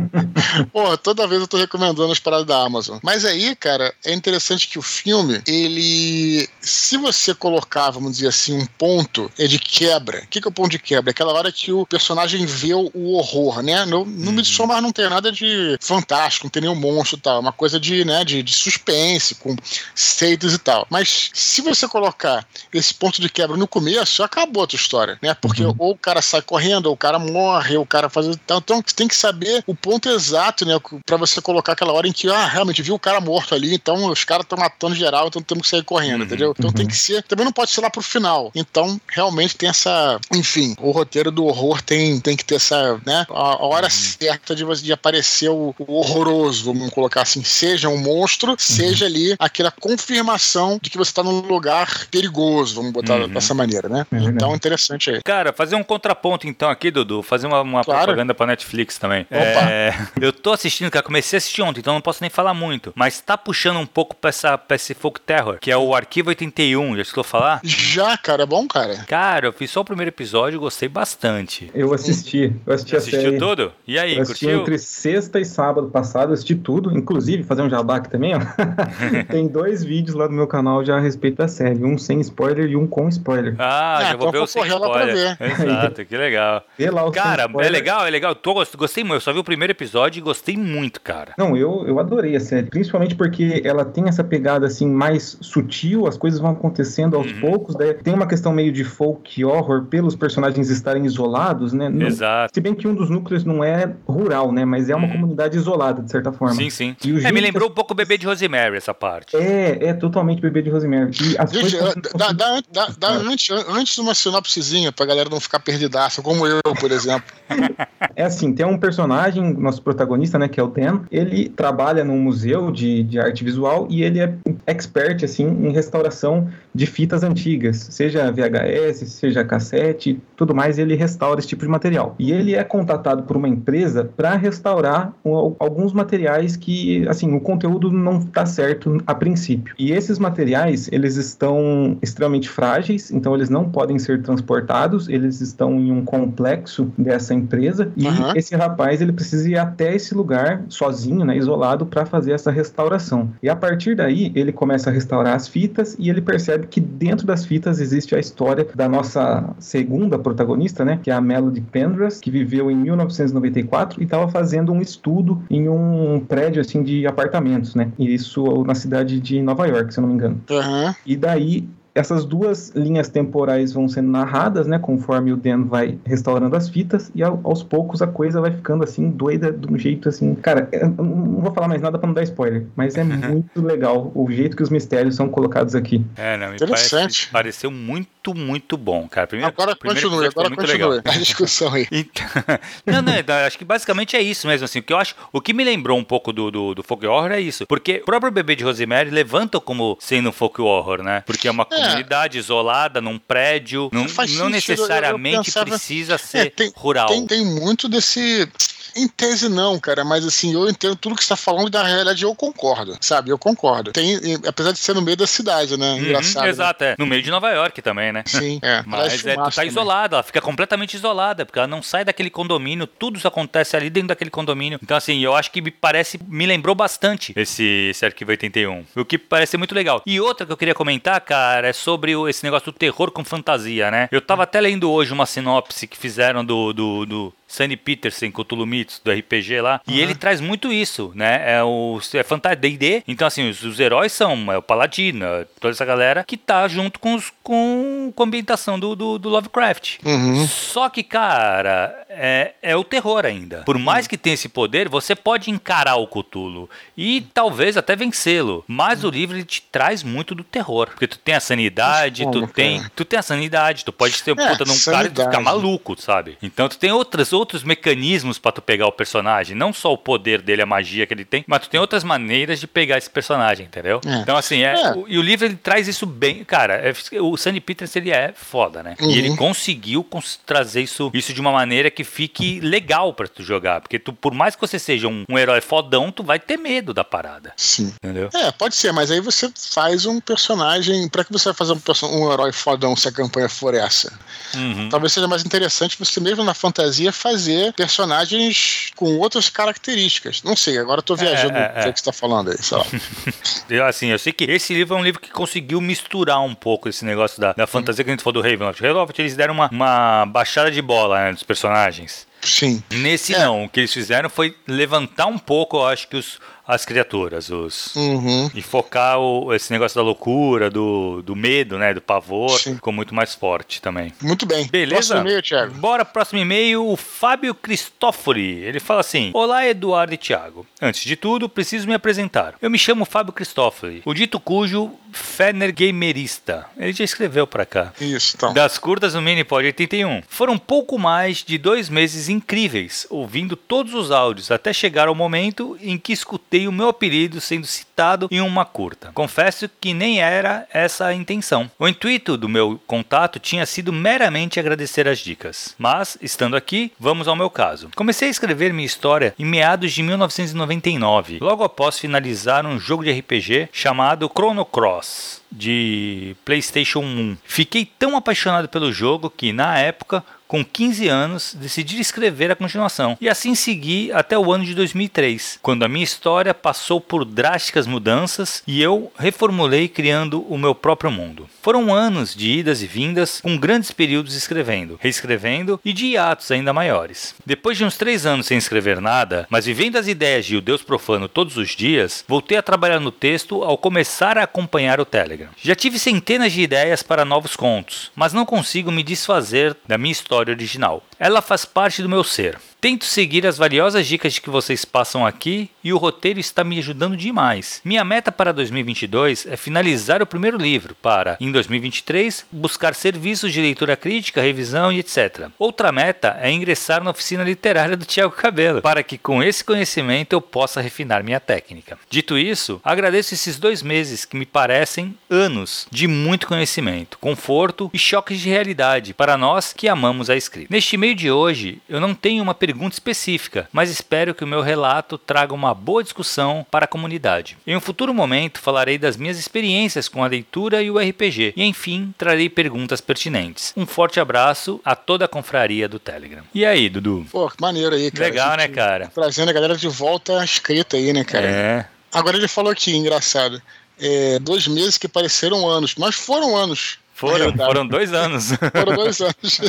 [LAUGHS] Pô, toda vez eu tô recomendando as paradas da Amazon. Mas aí, cara, é interessante que o filme, ele. Se você colocar, vamos dizer assim, um ponto é de quebra. O que, que é o ponto de quebra? Aquela hora que o personagem vê o horror, né? No, no uhum. Midsommar não tem nada de fantástico, não tem nenhum monstro e tal. É uma coisa de, né, de, de suspense, com seitos e tal. Mas se você colocar esse ponto de quebra no começo, acabou a tua história, né? Porque uhum. ou o cara sai correndo, ou o cara morre, ou o cara faz. Então, então você tem que saber o ponto exato, né? Pra você colocar aquela hora em que, ah, realmente viu o cara morto ali, então os caras estão matando geral, então temos que sair correndo, uhum. entendeu? Então uhum. tem que ser. Também não pode ser lá pro final. Então, realmente tem essa. Enfim, o roteiro do horror tem, tem que ter essa, né? A, hora uhum. certa de, de aparecer o, o horroroso, vamos colocar assim, seja um monstro, uhum. seja ali aquela confirmação de que você está num lugar perigoso, vamos botar uhum. dessa maneira, né? É então, interessante aí. Cara, fazer um contraponto então aqui, Dudu, fazer uma, uma claro. propaganda pra Netflix também. É, eu tô assistindo, cara, comecei a assistir ontem, então não posso nem falar muito, mas tá puxando um pouco pra, essa, pra esse folk terror, que é o Arquivo 81, já escutou falar? Já, cara, é bom, cara. Cara, eu fiz só o primeiro episódio e gostei bastante. Eu assisti, eu assisti Assistiu tudo? E aí, eu assisti curtiu? entre sexta e sábado passado, eu assisti tudo, inclusive fazer um jabá aqui também, ó. [LAUGHS] Tem dois vídeos lá no meu canal já a respeito da série, um sem spoiler e um com spoiler. Ah, já vou ver o sem spoiler. Exato, que legal. Vê lá o cara, é legal, é legal. Tô, gostei muito, eu só vi o primeiro episódio e gostei muito, cara. Não, eu, eu adorei a série, principalmente porque ela tem essa pegada assim mais sutil, as coisas vão acontecendo aos uhum. poucos, daí tem uma questão meio de folk horror pelos personagens estarem isolados, né? Exato. Se bem que um dos núcleos não é rural, né? Mas é uma uhum. comunidade isolada, de certa forma. Sim, sim. É, me lembrou um pouco o bebê de Rosemary, essa parte. É, é totalmente bebê de Rosemary. E as Gente, dá, dá, dá, dá antes, antes uma sinopsezinha pra galera não ficar perdidaça, como eu, por exemplo. [LAUGHS] é assim, tem um personagem, nosso protagonista, né, que é o Dan, ele trabalha num museu de, de arte visual e ele é expert, assim, em restauração de fitas antigas, seja VHS, seja cassete, tudo mais, ele restaura esse tipo de material. E ele é contatado por uma empresa para restaurar alguns materiais que, assim, o conteúdo não está certo a princípio. E esses materiais, eles estão extremamente frágeis, então eles não podem ser transportados, eles estão em um complexo dessa empresa e uhum. esse rapaz, ele precisa ir até esse lugar sozinho, né, isolado para fazer essa restauração. E a partir daí, ele começa a restaurar as fitas e ele percebe que dentro das fitas existe a história da nossa segunda protagonista, né, que é a Melody Pendras, que viveu em 1994 e estava fazendo um estudo em um prédio assim de apartamentos, né? E isso na cidade de Nova York, se eu não me engano. Uhum. E daí essas duas linhas temporais vão sendo narradas, né, conforme o Dan vai restaurando as fitas e aos poucos a coisa vai ficando assim doida de um jeito assim. Cara, eu não vou falar mais nada para não dar spoiler, mas é [LAUGHS] muito legal o jeito que os mistérios são colocados aqui. É, não, me Interessante. Parece, pareceu muito, muito bom, cara. Primeiro, agora primeiro continue, agora muito continue legal. a discussão aí. [LAUGHS] Então, não, não, acho que basicamente é isso mesmo, assim, o que eu acho, o que me lembrou um pouco do, do, do folk horror é isso, porque o próprio bebê de Rosemary levanta como sendo folk horror, né? Porque é uma é comunidade isolada, num prédio. Não, não necessariamente eu, eu pensava, precisa ser é, tem, rural. Tem, tem muito desse em tese, não, cara, mas assim, eu entendo tudo que você tá falando e na realidade eu concordo, sabe? Eu concordo. Tem, apesar de ser no meio da cidade, né? Uhum, Engraçado. Né? Exato, né? é. No meio de Nova York também, né? Sim, [LAUGHS] é. Mas é, tu tá isolada, ela fica completamente isolada, porque ela não sai daquele condomínio, tudo isso acontece ali dentro daquele condomínio. Então, assim, eu acho que me parece, me lembrou bastante esse, esse arquivo 81. O que parece muito legal. E outra que eu queria comentar, cara, é sobre esse negócio do terror com fantasia, né? Eu tava até lendo hoje uma sinopse que fizeram do, do, do Sandy Peterson, Cthulhu Mythos, do RPG lá. Uhum. E ele traz muito isso, né? É o é fantasia D&D. Então, assim, os, os, heróis são é o Paladino, é toda essa galera que tá junto com, os, com, com a ambientação do, do, do Lovecraft. Uhum. Só que, cara, é, é o terror ainda. Por mais que tenha esse poder, você pode encarar o Cthulhu e talvez até vencê-lo. Mas o livro ele te traz muito do terror. Porque tu tem a sanidade, Como, tu tem. Cara? Tu tem a sanidade, tu pode ser é, puta num cara e tu ficar maluco, sabe? Então tu tem outras, outros mecanismos para tu pegar o personagem. Não só o poder dele, a magia que ele tem, mas tu tem outras maneiras de pegar esse personagem, entendeu? É. Então, assim, é, é. O, e o livro ele traz isso bem. Cara, é, o Sandy Peters ele é foda, né? Uhum. E ele uhum. conseguiu cons trazer isso, isso de uma maneira que fique legal para tu jogar. Porque tu, por mais que você seja um, um, herói fodão, tu vai ter medo da parada. Sim. Entendeu? É, pode ser, mas aí você faz um personagem. Para que você vai fazer um, um, herói fodão se a campanha for essa? Uhum. Talvez seja mais interessante você mesmo na fantasia fazer personagens com outras características. Não sei, agora eu tô viajando é, é, é. que você tá falando aí, sei lá. [LAUGHS] assim, eu sei que esse livro é um livro que conseguiu misturar um pouco esse negócio da, da fantasia uhum. que a gente falou do Ravenloft. Ravenloft, eles deram uma, uma baixada de bola né, dos personagens. Sim. Nesse é. não, o que eles fizeram foi levantar um pouco, eu acho que os as criaturas, os uhum. e focar o, esse negócio da loucura, do, do medo, né, do pavor, Sim. ficou muito mais forte também. Muito bem. Beleza? Próximo e-mail, Thiago. Bora próximo e-mail, o Fábio Cristófori. Ele fala assim: "Olá, Eduardo e Thiago. Antes de tudo, preciso me apresentar. Eu me chamo Fábio Cristófori, o dito cujo Fener Gamerista. Ele já escreveu para cá. Isso, então. Das curtas no Minipod 81. Foram pouco mais de dois meses incríveis, ouvindo todos os áudios, até chegar ao momento em que escutei o meu apelido sendo citado em uma curta. Confesso que nem era essa a intenção. O intuito do meu contato tinha sido meramente agradecer as dicas. Mas, estando aqui, vamos ao meu caso. Comecei a escrever minha história em meados de 1999, logo após finalizar um jogo de RPG chamado Chrono Cross de PlayStation 1. Fiquei tão apaixonado pelo jogo que, na época, com 15 anos, decidi escrever a continuação e assim segui até o ano de 2003, quando a minha história passou por drásticas mudanças e eu reformulei criando o meu próprio mundo. Foram anos de idas e vindas, com grandes períodos escrevendo, reescrevendo e de hiatos ainda maiores. Depois de uns três anos sem escrever nada, mas vivendo as ideias de O Deus Profano todos os dias, voltei a trabalhar no texto ao começar a acompanhar o Telegram. Já tive centenas de ideias para novos contos, mas não consigo me desfazer da minha história história original. Ela faz parte do meu ser. Tento seguir as valiosas dicas que vocês passam aqui e o roteiro está me ajudando demais. Minha meta para 2022 é finalizar o primeiro livro, para, em 2023, buscar serviços de leitura crítica, revisão e etc. Outra meta é ingressar na oficina literária do Tiago Cabelo, para que com esse conhecimento eu possa refinar minha técnica. Dito isso, agradeço esses dois meses que me parecem anos de muito conhecimento, conforto e choques de realidade para nós que amamos a escrita. Neste meio de hoje, eu não tenho uma pergunta pergunta específica, mas espero que o meu relato traga uma boa discussão para a comunidade. Em um futuro momento, falarei das minhas experiências com a leitura e o RPG, e enfim, trarei perguntas pertinentes. Um forte abraço a toda a confraria do Telegram. E aí, Dudu? Pô, que maneiro aí, cara. Legal, né, cara? Trazendo a galera de volta à escrita aí, né, cara? É. Agora ele falou aqui, engraçado. É, dois meses que pareceram anos, mas foram anos. Foram, foram dois anos. Foram [LAUGHS] dois anos.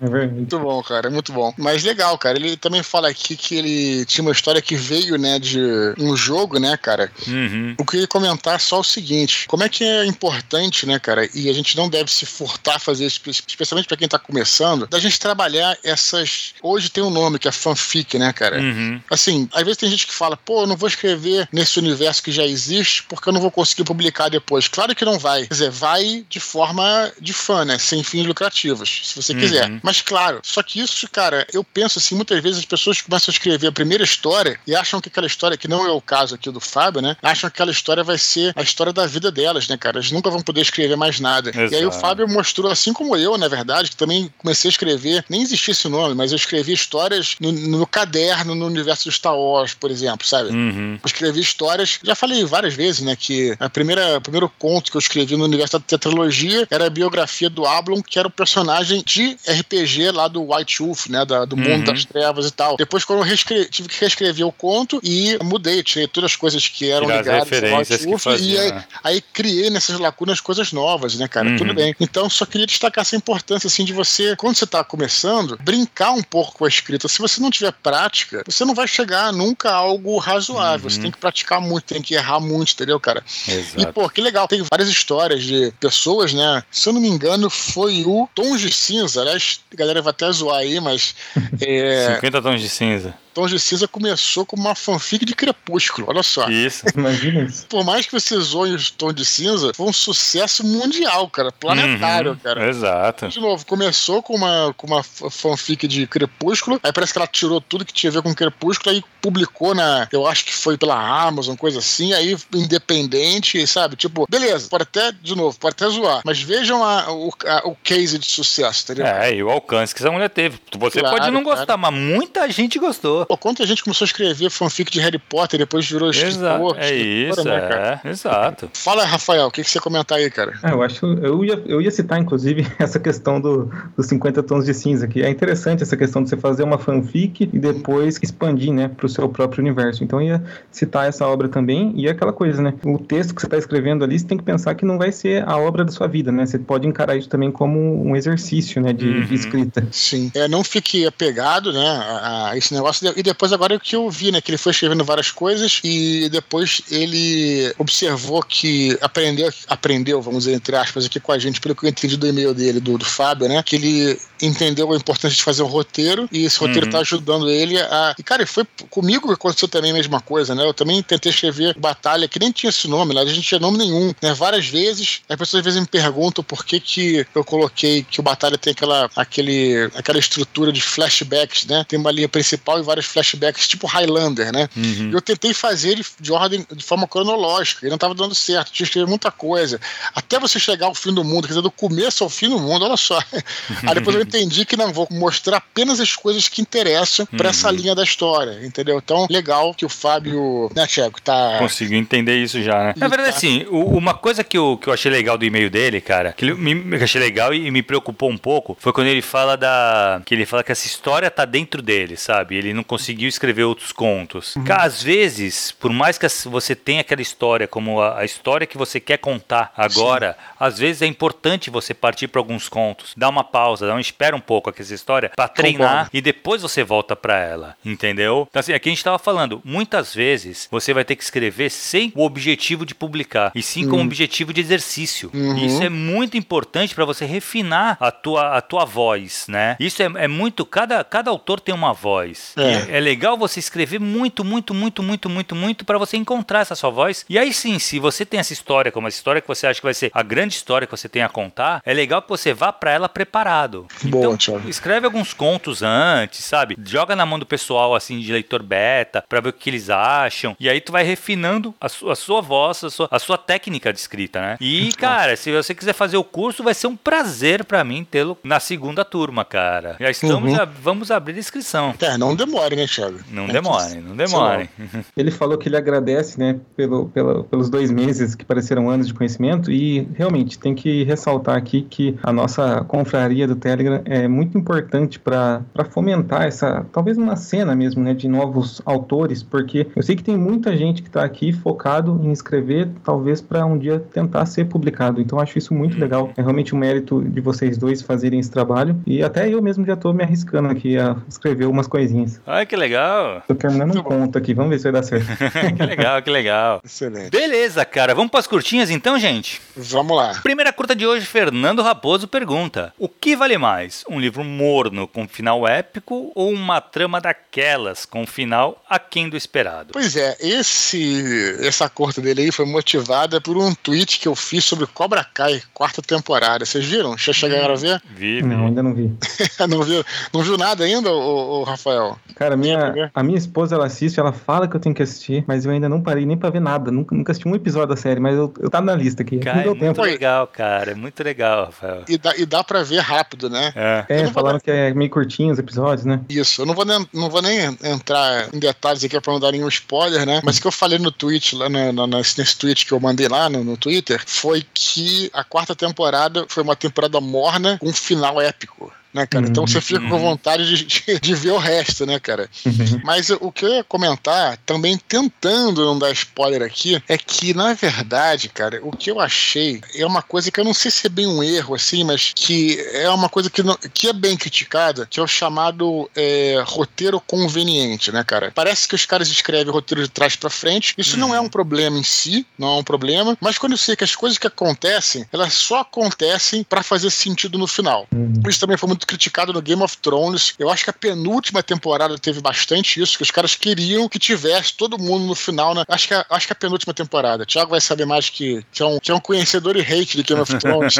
É muito bom, cara, muito bom. Mas legal, cara. Ele também fala aqui que ele tinha uma história que veio, né, de um jogo, né, cara. Uhum. Eu queria comentar só o seguinte: como é que é importante, né, cara, e a gente não deve se furtar a fazer isso, especialmente para quem tá começando, da gente trabalhar essas. Hoje tem um nome que é fanfic, né, cara? Uhum. Assim, às vezes tem gente que fala, pô, eu não vou escrever nesse universo que já existe porque eu não vou conseguir publicar depois. Claro que não vai. Quer dizer, vai de forma forma de fã, né? Sem fins lucrativos, se você quiser. Uhum. Mas claro, só que isso, cara, eu penso assim, muitas vezes as pessoas começam a escrever a primeira história e acham que aquela história, que não é o caso aqui do Fábio, né? Acham que aquela história vai ser a história da vida delas, né, cara? Eles nunca vão poder escrever mais nada. Exato. E aí o Fábio mostrou, assim como eu, na verdade, que também comecei a escrever, nem existia esse nome, mas eu escrevi histórias no, no caderno no universo do Star Wars, por exemplo, sabe? Uhum. Eu escrevi histórias, já falei várias vezes, né, que a primeira, o primeiro conto que eu escrevi no universo da tetralogia biografia era a biografia do Ablon, que era o personagem de RPG lá do White Wolf, né? Da, do mundo uhum. das trevas e tal. Depois, quando eu tive que reescrever o conto e mudei, tirei todas as coisas que eram Tirar ligadas ao White Wolf e aí, aí, criei nessas lacunas coisas novas, né, cara? Uhum. Tudo bem. Então, só queria destacar essa importância, assim, de você, quando você tá começando, brincar um pouco com a escrita. Se você não tiver prática, você não vai chegar nunca a algo razoável. Uhum. Você tem que praticar muito, tem que errar muito, entendeu, cara? Exato. E, pô, que legal. Tem várias histórias de pessoas, né? Se eu não me engano, foi o Tons de Cinza. Aliás, a galera vai até zoar aí, mas. [LAUGHS] É... 50 tons de cinza. Tons de Cinza começou como uma fanfic de Crepúsculo, olha só. Isso. [LAUGHS] Imagina isso. Por mais que você zoe os Tons de Cinza, foi um sucesso mundial, cara, planetário, uhum, cara. Exato. De novo, começou com uma, com uma fanfic de Crepúsculo, aí parece que ela tirou tudo que tinha a ver com Crepúsculo, aí publicou na, eu acho que foi pela Amazon, coisa assim, aí independente, sabe? Tipo, beleza, pode até, de novo, pode até zoar, mas vejam a, o, a, o case de sucesso, entendeu? É, e o alcance que essa mulher teve. Você claro, pode não gostar, mas muita gente gostou. Pô, quanta gente começou a escrever fanfic de Harry Potter e depois virou escritor. É isso, né, é, exato. Fala, Rafael, o que, que você comentar aí, cara? É, eu acho, eu ia, eu ia citar, inclusive, [LAUGHS] essa questão do, dos 50 tons de cinza, que é interessante essa questão de você fazer uma fanfic e depois expandir, né, pro seu próprio universo. Então, eu ia citar essa obra também, e é aquela coisa, né, o texto que você está escrevendo ali, você tem que pensar que não vai ser a obra da sua vida, né, você pode encarar isso também como um exercício, né, de, uhum. de escrita. Sim, é, não fique apegado, né, a, a esse negócio, e depois agora é que eu vi, né, que ele foi escrevendo várias coisas e depois ele observou que aprendeu, aprendeu, vamos dizer, entre aspas, aqui com a gente, pelo que eu entendi do e-mail dele, do, do Fábio, né, que ele entendeu a importância de fazer um roteiro e esse roteiro uhum. tá ajudando ele a. E, cara, foi comigo que aconteceu também a mesma coisa, né? Eu também tentei escrever Batalha, que nem tinha esse nome, lá a gente tinha nome nenhum, né? Várias vezes, as pessoas às vezes me perguntam por que, que eu coloquei que o Batalha tem aquela, aquele, aquela estrutura de flashbacks, né? Tem uma linha principal e vários flashbacks, tipo Highlander, né? Uhum. Eu tentei fazer de, de ordem, de forma cronológica, e não estava dando certo, tinha que escrever muita coisa. Até você chegar ao fim do mundo, quer dizer, do começo ao fim do mundo, olha só. [LAUGHS] Aí depois eu entendi que não vou mostrar apenas as coisas que interessam para essa uhum. linha da história, entendeu? Então, legal que o Fábio, né, Tiago, tá. Conseguiu entender isso já, né? Na verdade, tá... assim, uma coisa que eu, que eu achei legal do e-mail dele, cara, que, ele, me, que achei legal e me preocupou um pouco, foi quando ele fala da. que ele fala que essa história tá dentro dele, sabe? Ele não conseguiu escrever outros contos. Uhum. Às vezes, por mais que você tenha aquela história como a, a história que você quer contar agora, Sim. às vezes é importante você partir para alguns contos, dar uma pausa, dar um espera um pouco aqui essa história para treinar e depois você volta para ela, entendeu? Então assim, aqui a gente tava falando, muitas vezes você vai ter que escrever sem o objetivo de publicar, e sim com o uhum. objetivo de exercício. Uhum. E isso é muito importante para você refinar a tua, a tua voz, né? Isso é, é muito cada cada autor tem uma voz. É. é legal você escrever muito, muito, muito, muito, muito, muito para você encontrar essa sua voz. E aí sim, se você tem essa história como a história que você acha que vai ser a grande história que você tem a contar, é legal que você vá para ela preparado. Boa, então, Thiago. escreve alguns contos antes, sabe? Joga na mão do pessoal, assim, de leitor beta, pra ver o que eles acham. E aí tu vai refinando a, su a sua voz, a sua, a sua técnica de escrita, né? E, cara, se você quiser fazer o curso, vai ser um prazer para mim tê-lo na segunda turma, cara. Já estamos, uhum. vamos abrir a inscrição. É, não demore, né, Thiago? Não demore, não demore. Ele falou que ele agradece, né, pelo, pelo, pelos dois meses que pareceram anos de conhecimento e realmente tem que ressaltar aqui que a nossa confraria do Telegram é muito importante para fomentar essa, talvez uma cena mesmo, né, de novos autores, porque eu sei que tem muita gente que está aqui focado em escrever, talvez para um dia tentar ser publicado. Então acho isso muito legal. É realmente um mérito de vocês dois fazerem esse trabalho e até eu mesmo já estou me arriscando aqui a escrever umas coisinhas. Que legal. Tô terminando um conto aqui, vamos ver se vai dar certo. [LAUGHS] que legal, que legal. Excelente. Beleza, cara. Vamos para as curtinhas então, gente? Vamos lá. Primeira curta de hoje, Fernando Raposo pergunta: O que vale mais? Um livro morno com final épico ou uma trama daquelas com final aquém do esperado? Pois é, esse essa curta dele aí foi motivada por um tweet que eu fiz sobre Cobra Kai, quarta temporada. Vocês viram? Já chegaram a ver? Vi, vi. Não, ainda não vi. [LAUGHS] não, viu, não viu nada ainda, o, o Rafael? Cara, Cara, minha, a minha esposa, ela assiste, ela fala que eu tenho que assistir, mas eu ainda não parei nem pra ver nada. Nunca, nunca assisti um episódio da série, mas eu, eu tava na lista aqui. Cara, não deu é tempo. muito legal, cara. É muito legal, Rafael. E dá, e dá pra ver rápido, né? É, é falaram que é meio curtinho os episódios, né? Isso. Eu não vou nem, não vou nem entrar em detalhes aqui pra não dar nenhum spoiler, né? Mas o que eu falei no tweet, lá no, no, nesse tweet que eu mandei lá no, no Twitter, foi que a quarta temporada foi uma temporada morna com um final épico né, cara? Uhum, então você fica uhum. com vontade de, de, de, ver o resto, né, cara? Uhum. Mas o que eu ia comentar, também tentando não dar spoiler aqui, é que, na verdade, cara, o que eu achei é uma coisa que eu não sei se é bem um erro, assim, mas que é uma coisa que, não, que é bem criticada, que é o chamado é, roteiro conveniente, né, cara? Parece que os caras escrevem roteiro de trás para frente. Isso não é um problema em si, não é um problema, mas quando eu sei que as coisas que acontecem, elas só acontecem para fazer sentido no final. Uhum. Isso também foi muito muito criticado no Game of Thrones. Eu acho que a penúltima temporada teve bastante isso, que os caras queriam que tivesse todo mundo no final, né? Acho que a, acho que a penúltima temporada. Thiago vai saber mais que, que, é, um, que é um conhecedor e hate de Game of Thrones.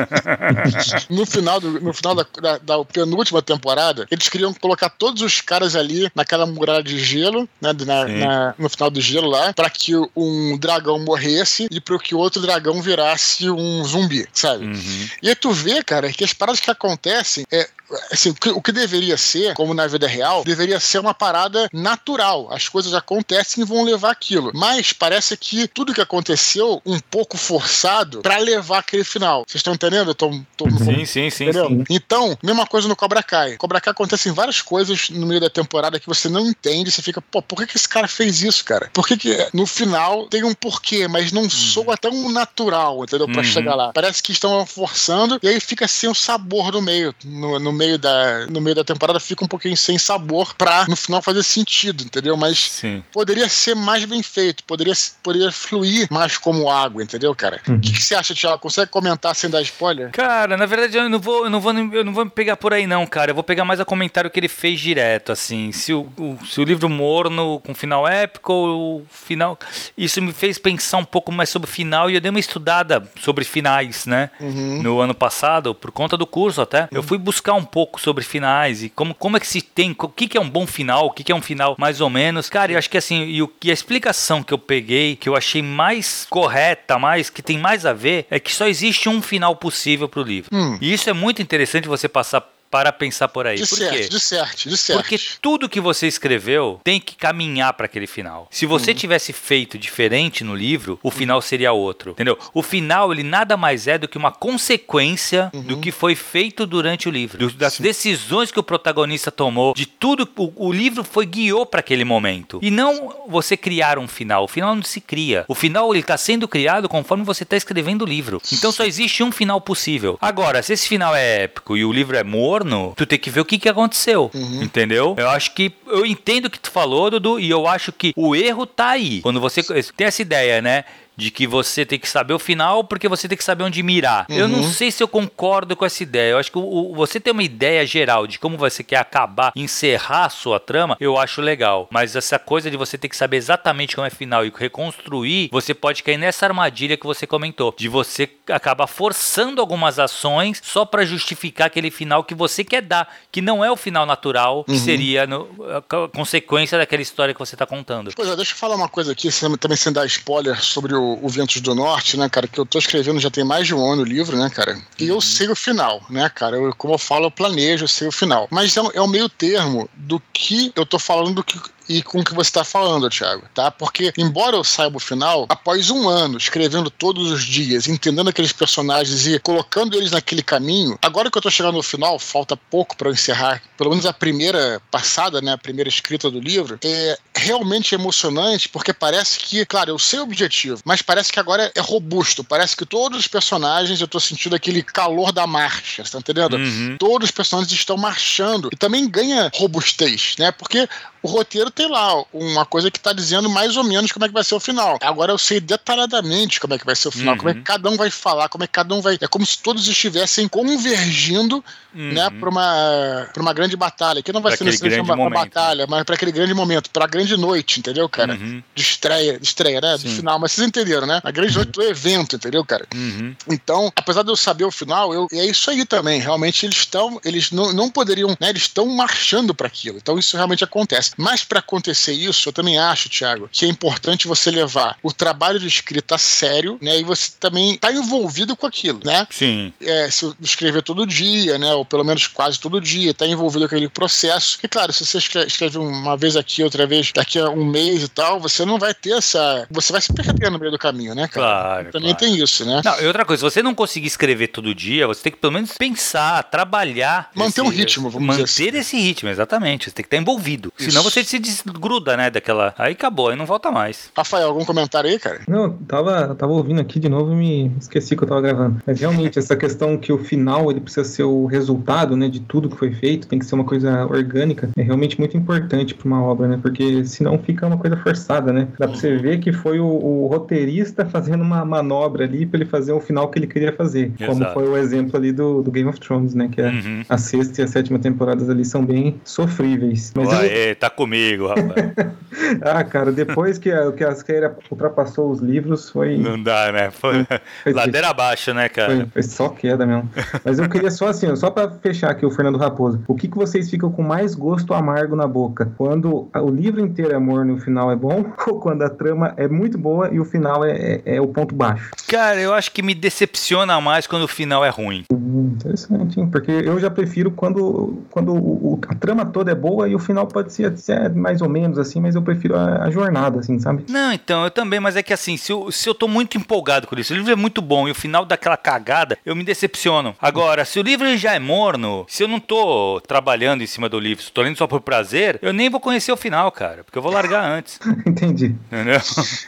[LAUGHS] no final, do, no final da, da, da, penúltima temporada, eles queriam colocar todos os caras ali naquela muralha de gelo, né? Na, na, no final do gelo lá, para que um dragão morresse e para que outro dragão virasse um zumbi, sabe? Uhum. E aí tu vê, cara, que as paradas que acontecem é assim, o que, o que, deveria ser, como na vida real, deveria ser uma parada natural. As coisas acontecem e vão levar aquilo. Mas parece que tudo que aconteceu um pouco forçado para levar aquele final. Vocês estão entendendo? Tô, tô, sim, sim, sim, sim, Então, mesma coisa no Cobra Kai. Cobra Kai acontecem várias coisas no meio da temporada que você não entende. Você fica, pô, por que, que esse cara fez isso, cara? Por que, que no final tem um porquê, mas não uhum. soa tão natural, entendeu? Pra uhum. chegar lá. Parece que estão forçando e aí fica sem o sabor no meio, no, no meio da, no meio da temporada fica um pouquinho sem sabor pra no final fazer sentido, entendeu? Mas Sim. poderia ser mais bem feito, poderia, poderia fluir mais como água, entendeu, cara? O uhum. que, que, você acha, Thiago? Consegue comentar sem dar spoiler? Cara, na verdade eu não vou, eu não vou, eu não vou me pegar por aí não, cara. Eu vou pegar mais o comentário que ele fez direto, assim. Se o, o se o livro morno com final épico ou o final, isso me fez pensar um pouco mais sobre o final e eu dei uma estudada sobre finais, né? Uhum. No ano passado, por conta do curso até. Uhum. Eu fui buscar um pouco sobre finais e como, como é que se tem, o que, que é um bom final, o que, que é um final mais ou menos. Cara, eu acho que assim, e, o, e a explicação que eu peguei, que eu achei mais correta, mais que tem mais a ver, é que só existe um final possível pro livro. Hum. E isso é muito interessante você passar para pensar por aí. De por certo, quê? de certo, de certo. Porque tudo que você escreveu tem que caminhar para aquele final. Se você uhum. tivesse feito diferente no livro, o final seria outro, entendeu? O final ele nada mais é do que uma consequência uhum. do que foi feito durante o livro, do, das Sim. decisões que o protagonista tomou, de tudo o, o livro foi guiou para aquele momento. E não você criar um final. O final não se cria. O final ele está sendo criado conforme você está escrevendo o livro. Então só existe um final possível. Agora, se esse final é épico e o livro é morto retorno, tu tem que ver o que, que aconteceu. Uhum. Entendeu? Eu acho que. Eu entendo o que tu falou, Dudu, e eu acho que o erro tá aí. Quando você tem essa ideia, né? De que você tem que saber o final porque você tem que saber onde mirar. Uhum. Eu não uhum. sei se eu concordo com essa ideia. Eu acho que o, o, você ter uma ideia geral de como você quer acabar, encerrar a sua trama, eu acho legal. Mas essa coisa de você ter que saber exatamente como é o final e reconstruir, você pode cair nessa armadilha que você comentou, de você acabar forçando algumas ações só para justificar aquele final que você quer dar, que não é o final natural, que uhum. seria no, a consequência daquela história que você está contando. Pois é, deixa eu falar uma coisa aqui, também sem dar spoiler sobre o o, Ventos do Norte, né, cara, que eu tô escrevendo já tem mais de um ano o livro, né, cara, e eu uhum. sei o final, né, cara, eu, como eu falo, eu planejo, eu sei o final. Mas é, é o meio termo do que eu tô falando do que e com o que você está falando, Thiago, tá? Porque, embora eu saiba o final, após um ano escrevendo todos os dias, entendendo aqueles personagens e colocando eles naquele caminho, agora que eu estou chegando no final, falta pouco para encerrar, pelo menos a primeira passada, né, a primeira escrita do livro, é realmente emocionante, porque parece que, claro, eu sei o objetivo, mas parece que agora é robusto, parece que todos os personagens, eu estou sentindo aquele calor da marcha, tá entendendo? Uhum. Todos os personagens estão marchando e também ganha robustez, né? Porque o roteiro tem lá uma coisa que está dizendo mais ou menos como é que vai ser o final. Agora eu sei detalhadamente como é que vai ser o final, uhum. como é que uhum. cada um vai falar, como é que cada um vai. É como se todos estivessem convergindo, uhum. né, para uma, pra uma grande batalha. Que não vai pra ser necessariamente uma, uma, batalha, mas para aquele grande momento, para a grande noite, entendeu, cara? Uhum. De estreia, de estreia, né? Sim. Do final. Mas vocês entenderam, né? A grande noite do evento, entendeu, cara? Uhum. Então, apesar de eu saber o final, eu, é isso aí também. Realmente eles estão, eles não, não poderiam, né? Eles estão marchando para aquilo. Então isso realmente acontece. Mas para acontecer isso, eu também acho, Thiago, que é importante você levar o trabalho de escrita a sério, né? E você também tá envolvido com aquilo, né? Sim. É, se escrever todo dia, né? Ou pelo menos quase todo dia, tá envolvido com aquele processo. E claro, se você escreve uma vez aqui, outra vez daqui a um mês e tal, você não vai ter essa. Você vai se perder no meio do caminho, né, cara? Claro. Também claro. tem isso, né? Não, e outra coisa, se você não conseguir escrever todo dia, você tem que pelo menos pensar, trabalhar. Manter esse, um ritmo, vamos manter dizer assim. esse ritmo, exatamente. Você tem que estar envolvido. Isso. Senão você se desgruda, né, daquela. Aí acabou, aí não volta mais. Rafael, algum comentário aí, cara? Não, tava, tava ouvindo aqui de novo e me esqueci que eu tava gravando. Mas realmente, essa questão que o final ele precisa ser o resultado, né, de tudo que foi feito, tem que ser uma coisa orgânica, é realmente muito importante para uma obra, né? Porque senão fica uma coisa forçada, né? Dá pra você ver que foi o, o roteirista fazendo uma manobra ali para ele fazer o final que ele queria fazer. Exato. Como foi o exemplo ali do, do Game of Thrones, né? Que é uhum. a sexta e a sétima temporadas ali são bem sofríveis. Mas Ué, eu... tá comigo, rapaz. [LAUGHS] ah, cara, depois que a, que a Asqueira ultrapassou os livros, foi. Não dá, né? Foi, foi [LAUGHS] ladeira abaixo, né, cara? Foi, foi, só queda mesmo. Mas eu queria só assim, só pra fechar aqui o Fernando Raposo. O que, que vocês ficam com mais gosto amargo na boca? Quando o livro inteiro é morno e o final é bom? [LAUGHS] Ou quando a trama é muito boa e o final é, é, é o ponto baixo? Cara, eu acho que me decepciona mais quando o final é ruim. Hum, interessante, hein? Porque eu já prefiro quando, quando o, a trama toda é boa e o final pode ser, ser mais ou menos assim, mas eu prefiro a, a, jornada, assim, sabe? Não, então, eu também, mas é que assim, se eu, se eu tô muito empolgado com isso, o livro é muito bom e o final daquela cagada, eu me decepciono. Agora, se o livro já é morno, se eu não tô trabalhando em cima do livro, se tô lendo só por prazer, eu nem vou conhecer o final, cara, porque eu vou largar antes. [LAUGHS] Entendi. Entendeu?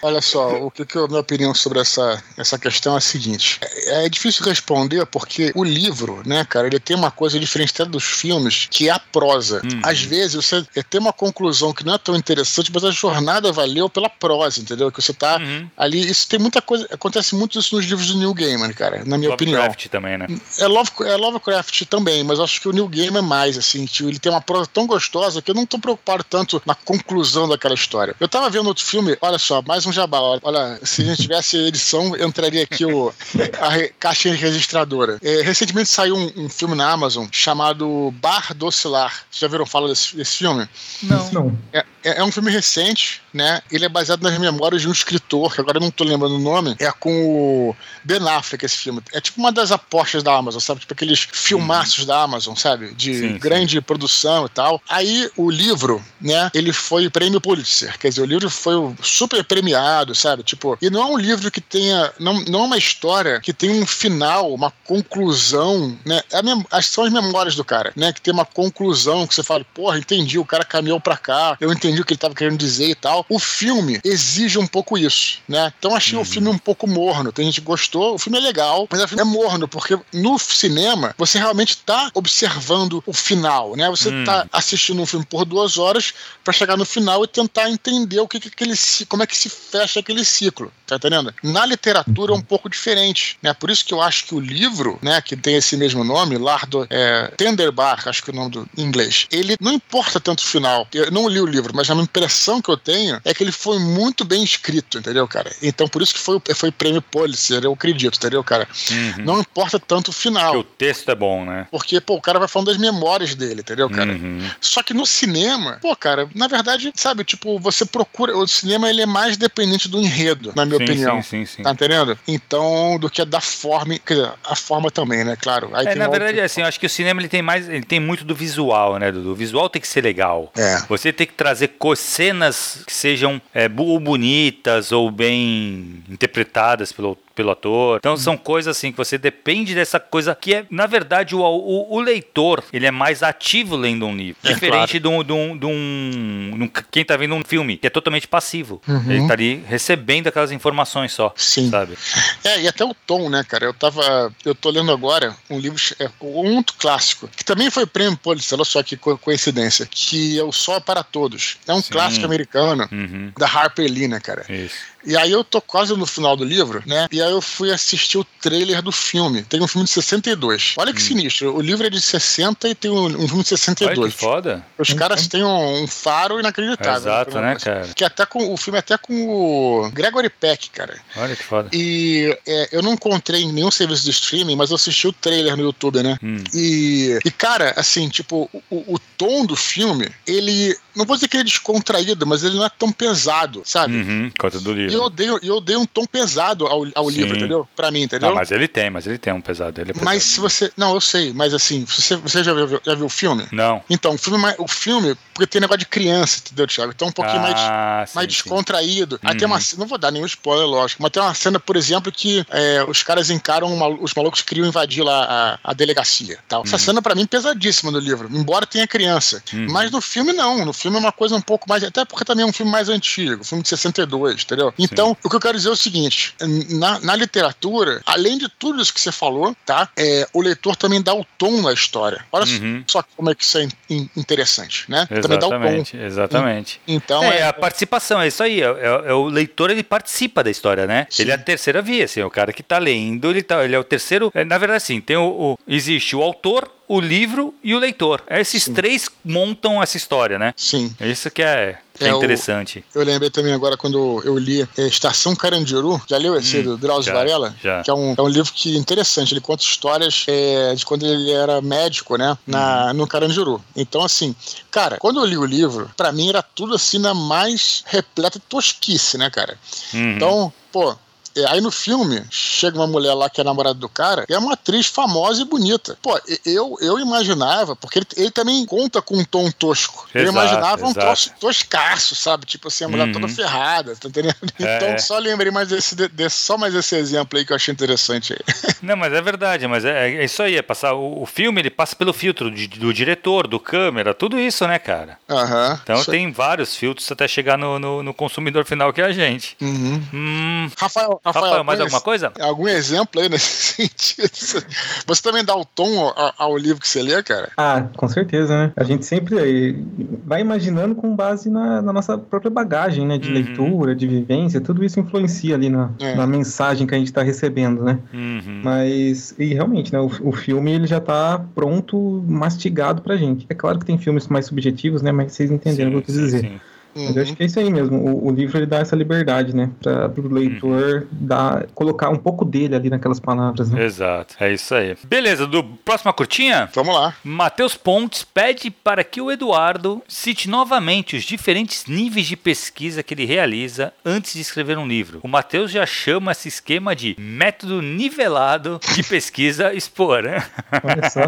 Olha só, o que, que é a minha opinião sobre essa, essa questão é a seguinte: é, é difícil responder porque o livro, né, cara, ele tem uma coisa diferente até dos filmes, que é a prosa. Hum. Às vezes você tem uma conclusão que não é tão interessante, mas a jornada valeu pela prosa, entendeu? Que você tá uhum. ali. Isso tem muita coisa. Acontece muito isso nos livros do Neil Gaiman, cara, na minha Lovecraft opinião. Lovecraft também, né? É, Love, é Lovecraft também, mas acho que o Neil Gaiman é mais, assim, tio, ele tem uma prosa tão gostosa que eu não tô preocupado tanto na conclusão daquela história. Eu tava vendo outro filme, olha só, mais um jabá. Olha, se a gente tivesse edição, entraria aqui o, a caixinha registradora. É, recentemente saiu um, um, filme na Amazon chamado Bar Docilar. Vocês já viram falar desse, desse filme? Não. Não. É, é, é, um filme recente, né? Ele é baseado nas memórias de um escritor, que agora eu não tô lembrando o nome. É com o Ben Affleck esse filme. É tipo uma das apostas da Amazon, sabe? Tipo aqueles filmaços uhum. da Amazon, sabe? De sim, grande sim. produção e tal. Aí o livro, né? Ele foi prêmio Pulitzer. Quer dizer, o livro foi super premiado, sabe? Tipo, e não é um livro que tenha. Não, não é uma história que tem um final, uma conclusão, né? É são as memórias do cara, né? Que tem uma conclusão que você fala, porra, entendi, o cara caminhou pra cá, eu entendi o que ele tava querendo dizer e tal. O filme exige um pouco isso, né? Então achei uhum. o filme um pouco morno. Tem gente que gostou, o filme é legal, mas o filme é morno, porque no cinema você realmente tá observando o final, né? Você uhum. tá assistindo um filme por duas horas para chegar no final e tentar entender o que, que aquele como é que se fecha aquele ciclo, tá entendendo? Na literatura é um pouco diferente, né? Por isso que eu acho que o livro, né, que tem esse mesmo nome, Lardo é, Tenderbar, acho que é o nome do em inglês, ele não importa tanto o final. Eu não li o livro, mas a impressão que eu tenho é que ele foi muito bem escrito, entendeu, cara? Então por isso que foi, foi prêmio Pulitzer, eu acredito, entendeu, cara? Uhum. Não importa tanto o final. Porque o texto é bom, né? Porque, pô, o cara vai falando das memórias dele, entendeu, cara? Uhum. Só que no cinema, pô, cara, na verdade, sabe, tipo, você procura. O cinema ele é mais dependente do enredo, na minha sim, opinião. Sim, sim, sim. Tá entendendo? Então, do que da forma. Quer dizer, a forma também, né? Claro. Aí é, na verdade, é assim, eu acho que o cinema ele tem mais. Ele tem muito do visual, né, Dudu? O visual tem que ser legal. É. Você tem que trazer cenas que sejam é, ou bonitas ou bem interpretadas pelo pelo ator. Então são coisas assim que você depende dessa coisa que é, na verdade, o, o, o leitor, ele é mais ativo lendo um livro. É, diferente claro. de, um, de, um, quem tá vendo um filme, que é totalmente passivo. Uhum. Ele tá ali recebendo aquelas informações só. Sim. Sabe? É, e até o tom, né, cara? Eu tava. Eu tô lendo agora um livro, é, um muito clássico, que também foi prêmio Pulitzer, olha só que coincidência, que é O Sol para Todos. É um Sim. clássico americano uhum. da Harper Lee, né, cara? Isso. E aí eu tô quase no final do livro, né? E aí eu fui assistir o trailer do filme. Tem um filme de 62. Olha que hum. sinistro. O livro é de 60 e tem um, um filme de 62. Olha que foda. Os uhum. caras têm um, um, faro inacreditável. Exato, né, cara? Que até com, o filme é até com o Gregory Peck, cara. Olha que foda. E é, eu não encontrei em nenhum serviço de streaming, mas eu assisti o trailer no YouTube, né? Hum. E, e, cara, assim, tipo, o, o tom do filme, ele não vou dizer que ele é descontraído, mas ele não é tão pesado, sabe? Uhum, conta do livro. E eu dei, eu dei um tom pesado ao, ao livro, entendeu? Pra mim, entendeu? Não, mas ele tem, mas ele tem um pesado. Ele é pesado. Mas se você. Não, eu sei, mas assim, você, você já, viu, já viu o filme? Não. Então, o filme, o filme, porque tem negócio de criança, entendeu, Thiago? Então um pouquinho ah, mais, sim, mais descontraído. Uhum. Tem uma. Não vou dar nenhum spoiler, lógico, mas tem uma cena, por exemplo, que é, os caras encaram, uma, os malucos queriam invadir lá a, a delegacia. Tal. Uhum. Essa cena, pra mim, pesadíssima no livro, embora tenha criança. Uhum. Mas no filme, não. No filme é uma coisa um pouco mais, até porque também é um filme mais antigo, filme de 62, entendeu? Então, Sim. o que eu quero dizer é o seguinte: na, na literatura, além de tudo isso que você falou, tá? É, o leitor também dá o tom na história. Olha uhum. só como é que isso é in, interessante, né? Exatamente, também dá o tom. Exatamente. Então, é, é, a participação, é isso aí. É, é, é, o leitor, ele participa da história, né? Sim. Ele é a terceira via, assim, o cara que tá lendo, ele, tá, ele é o terceiro. É, na verdade, assim, tem o, o existe o autor, o livro e o leitor. Esses Sim. três montam essa história, né? Sim. Isso que é, que é, é interessante. O, eu lembrei também agora quando eu li é, Estação Carandiru. Já leu esse hum, do Drauzio já, Varela? Já. Que é um, é um livro que interessante. Ele conta histórias é, de quando ele era médico, né? Na, hum. No Carandiru. Então, assim, cara, quando eu li o livro, para mim era tudo assim na mais repleta tosquice, né, cara? Uhum. Então, pô, é, aí no filme, chega uma mulher lá que é namorada do cara, e é uma atriz famosa e bonita. Pô, eu, eu imaginava, porque ele, ele também conta com um tom tosco. Exato, eu imaginava um troço toscaço, sabe? Tipo assim, a mulher uhum. toda ferrada, tá entendendo? É. Então só lembrei mais desse, desse, só mais esse exemplo aí que eu achei interessante aí. [LAUGHS] Não, mas é verdade, mas é, é isso aí, é passar. O, o, filme ele passa pelo filtro de, do diretor, do câmera, tudo isso, né, cara? Uhum. Então tem vários filtros até chegar no, no, no, consumidor final que é a gente. Uhum. Hum. Rafael, Rafael, Rafael mais alguma coisa? Algum exemplo aí nesse [LAUGHS] sentido? Você também dá o tom ao, ao, livro que você lê, cara? Ah, com certeza, né? A gente sempre vai imaginando com base na, na nossa própria bagagem, né? De uhum. leitura, de vivência, tudo isso influencia ali na, é. na mensagem que a gente está recebendo, né? Uhum. Mas, e realmente, né? O, o filme ele já está pronto, mastigado pra gente. É claro que tem filmes mais subjetivos, né? Mas vocês entenderam sim, o que eu quis dizer. Sim. Uhum. Mas eu acho que é isso aí mesmo. O, o, livro ele dá essa liberdade, né? Para o leitor uhum. dar, colocar um pouco dele ali naquelas palavras. Né? Exato. É isso aí. Beleza, do próxima curtinha? Vamos lá. Matheus Pontes pede para que o Eduardo cite novamente os diferentes níveis de pesquisa que ele realiza antes de escrever um livro. O Matheus já chama esse esquema de método nivelado de pesquisa expor, né? Olha só.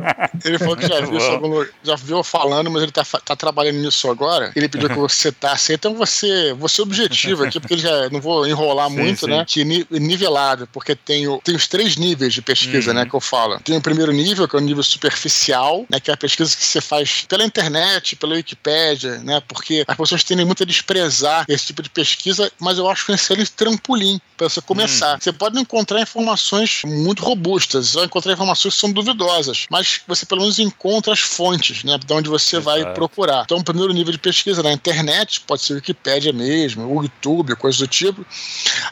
Ele falou que já viu, já viu falando, mas ele está tá trabalhando nisso agora. Ele pediu que você tá então você, você objetivo aqui, porque já não vou enrolar [LAUGHS] sim, muito, sim. né? Que nivelado, porque tem, o, tem os três níveis de pesquisa, né, uhum. né, que eu falo. Tem o primeiro nível, que é o nível superficial, né, que é a pesquisa que você faz pela internet, pela Wikipédia, né, porque as pessoas tendem muito a desprezar esse tipo de pesquisa, mas eu acho que é um excelente trampolim para você começar. Uhum. Você pode encontrar informações muito robustas, você vai encontrar informações que são duvidosas, mas você pelo menos encontra as fontes, né, de onde você Exato. vai procurar. Então, o primeiro nível de pesquisa na internet pode ser Wikipédia mesmo, o YouTube, coisa do tipo.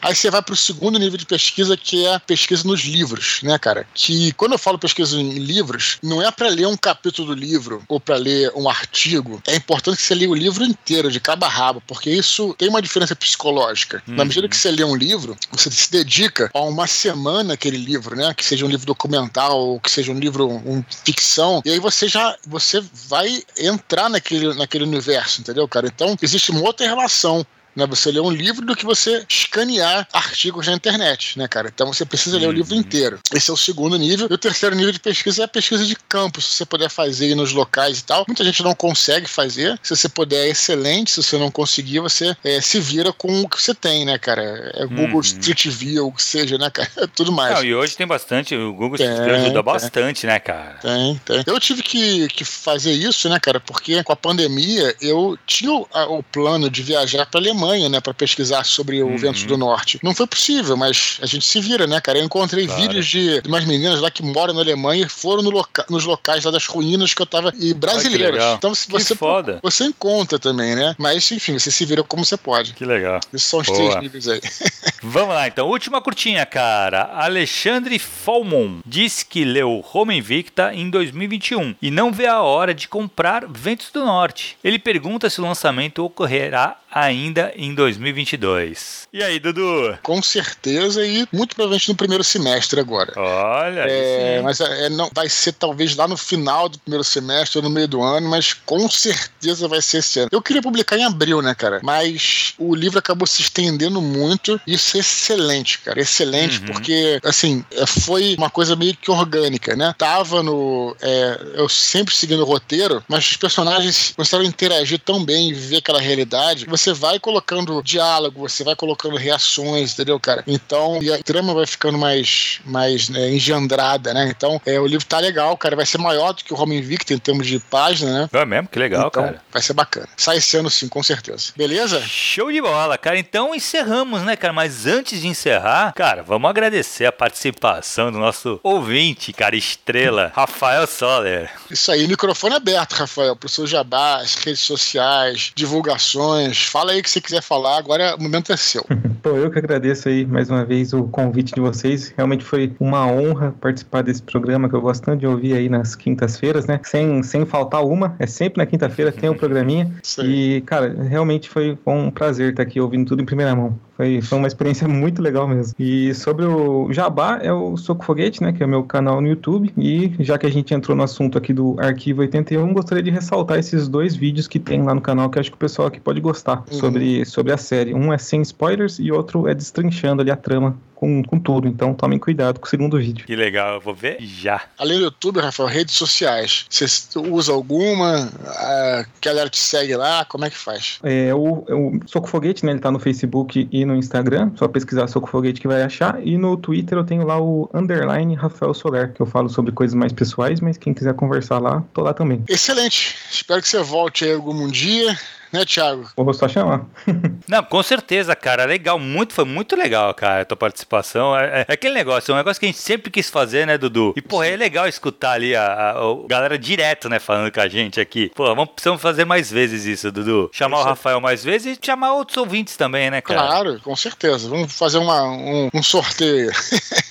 Aí você vai para o segundo nível de pesquisa, que é a pesquisa nos livros, né, cara? Que quando eu falo pesquisa em livros, não é para ler um capítulo do livro ou para ler um artigo. É importante que você leia o livro inteiro, de cabo a rabo, porque isso tem uma diferença psicológica. Uhum. Na medida que você lê um livro, você se dedica a uma semana aquele livro, né? Que seja um livro documental ou que seja um livro um ficção, e aí você já você vai entrar naquele, naquele universo, entendeu, cara? Então, existe uma outra relação né, você ler um livro do que você escanear artigos na internet, né, cara? Então você precisa ler o livro uhum. inteiro. Esse é o segundo nível. E o terceiro nível de pesquisa é a pesquisa de campo. Se você puder fazer nos locais e tal. Muita gente não consegue fazer. Se você puder, é excelente. Se você não conseguir, você é, se vira com o que você tem, né, cara? É Google uhum. Street View, o que seja, né, cara? É [LAUGHS] tudo mais. Não, e hoje tem bastante. O Google Street View ajuda tem, bastante, né, cara? Tem, tem. Eu tive que, que fazer isso, né, cara? Porque com a pandemia eu tinha o, o plano de viajar para Alemanha Né, para pesquisar sobre o uhum. vento do norte. Não foi possível, mas a gente se vira, né, cara? Eu encontrei claro. vídeos de, de umas meninas lá que moram na Alemanha e foram no loca nos locais lá das ruínas que eu tava e brasileiras. Ai, então se você foda. você encontra também, né? Mas enfim, você se vira como você pode. Que legal. Esses são os Boa. três níveis aí. [LAUGHS] Vamos lá, então. Última curtinha, cara. Alexandre Falmon diz que leu Roma Invicta em 2021 e não vê a hora de comprar Ventos do Norte. Ele pergunta se o lançamento ocorrerá ainda em 2022. E aí, Dudu? Com certeza e muito provavelmente no primeiro semestre agora. Olha, é, mas é, não vai ser talvez lá no final do primeiro semestre ou no meio do ano, mas com certeza vai ser esse ano. Eu queria publicar em abril, né, cara? Mas o livro acabou se estendendo muito. E isso é excelente, cara, excelente, uhum. porque assim é, foi uma coisa meio que orgânica, né? Tava no, é, eu sempre seguindo o roteiro, mas os personagens começaram a interagir tão bem e viver aquela realidade. Você você vai colocando diálogo, você vai colocando reações, entendeu, cara? Então, e a trama vai ficando mais, mais né, engendrada, né? Então, é, o livro tá legal, cara. Vai ser maior do que o Home Invicta em termos de página, né? É mesmo? Que legal, então, cara. Vai ser bacana. Sai esse ano sim, com certeza. Beleza? Show de bola, cara. Então encerramos, né, cara? Mas antes de encerrar, cara, vamos agradecer a participação do nosso ouvinte, cara, estrela, [LAUGHS] Rafael Soller. Isso aí, microfone aberto, Rafael, pro seu jabá, as redes sociais, divulgações, Fala aí o que você quiser falar, agora o momento é seu. [LAUGHS] Pô, eu que agradeço aí mais uma vez o convite de vocês. Realmente foi uma honra participar desse programa que eu gosto tanto de ouvir aí nas quintas-feiras, né? Sem, sem faltar uma, é sempre na quinta-feira tem um programinha. [LAUGHS] Sim. E, cara, realmente foi um prazer estar aqui ouvindo tudo em primeira mão. Foi, foi uma experiência [LAUGHS] muito legal mesmo. E sobre o Jabá, é o Soco Foguete, né? Que é o meu canal no YouTube. E já que a gente entrou no assunto aqui do Arquivo 81, gostaria de ressaltar esses dois vídeos que tem lá no canal que acho que o pessoal aqui pode gostar uhum. sobre, sobre a série. Um é sem spoilers e outro é destrinchando ali a trama com, com tudo. Então tomem cuidado com o segundo vídeo. Que legal, eu vou ver já. Além do YouTube, Rafael, redes sociais. Você usa alguma? A galera te segue lá? Como é que faz? É, o, o Soco Foguete, né? Ele tá no Facebook e no Instagram. Só pesquisar Soco Foguete que vai achar. E no Twitter eu tenho lá o underline Rafael Soler, que eu falo sobre coisas mais pessoais, mas quem quiser conversar lá, tô lá também. Excelente. Espero que você volte aí algum dia né, Thiago? Vou só chamar. [LAUGHS] Não, com certeza, cara. Legal, muito, foi muito legal, cara, a tua participação. É, é, é, aquele negócio, é um negócio que a gente sempre quis fazer, né, Dudu? E, porra, é legal escutar ali a, a, a galera direto, né, falando com a gente aqui. Pô, vamos, precisamos fazer mais vezes isso, Dudu. Chamar isso. o Rafael mais vezes e chamar outros ouvintes também, né, cara? Claro, com certeza. Vamos fazer uma, um, um sorteio.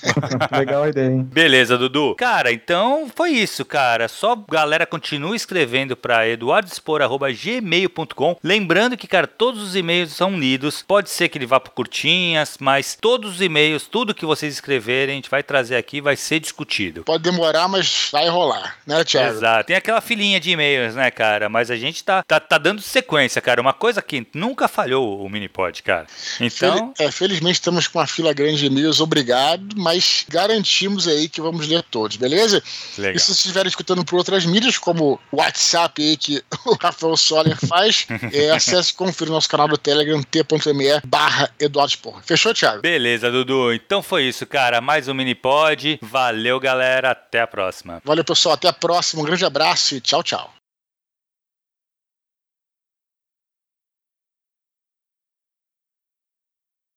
[LAUGHS] legal a ideia, hein? Beleza, Dudu. Cara, então foi isso, cara. Só galera continua escrevendo para Lembrando que, cara, todos os e-mails são lidos. Pode ser que ele vá por curtinhas, mas todos os e-mails, tudo que vocês escreverem, a gente vai trazer aqui, vai ser discutido. Pode demorar, mas vai rolar, né, Thiago? Exato. Tem aquela filinha de e-mails, né, cara? Mas a gente tá, tá, tá dando sequência, cara. Uma coisa que nunca falhou o Minipod, cara. Então. Fel é, felizmente estamos com uma fila grande de e-mails, obrigado, mas garantimos aí que vamos ler todos, beleza? Legal. E se vocês estiverem escutando por outras mídias, como o WhatsApp aí que [LAUGHS] o Rafael Soller faz, é, acesse e confira o nosso canal do Telegram, t.me barra Eduardo. Fechou, Thiago? Beleza, Dudu. Então foi isso, cara. Mais um mini pod. Valeu, galera. Até a próxima. Valeu, pessoal. Até a próxima. Um grande abraço e tchau, tchau.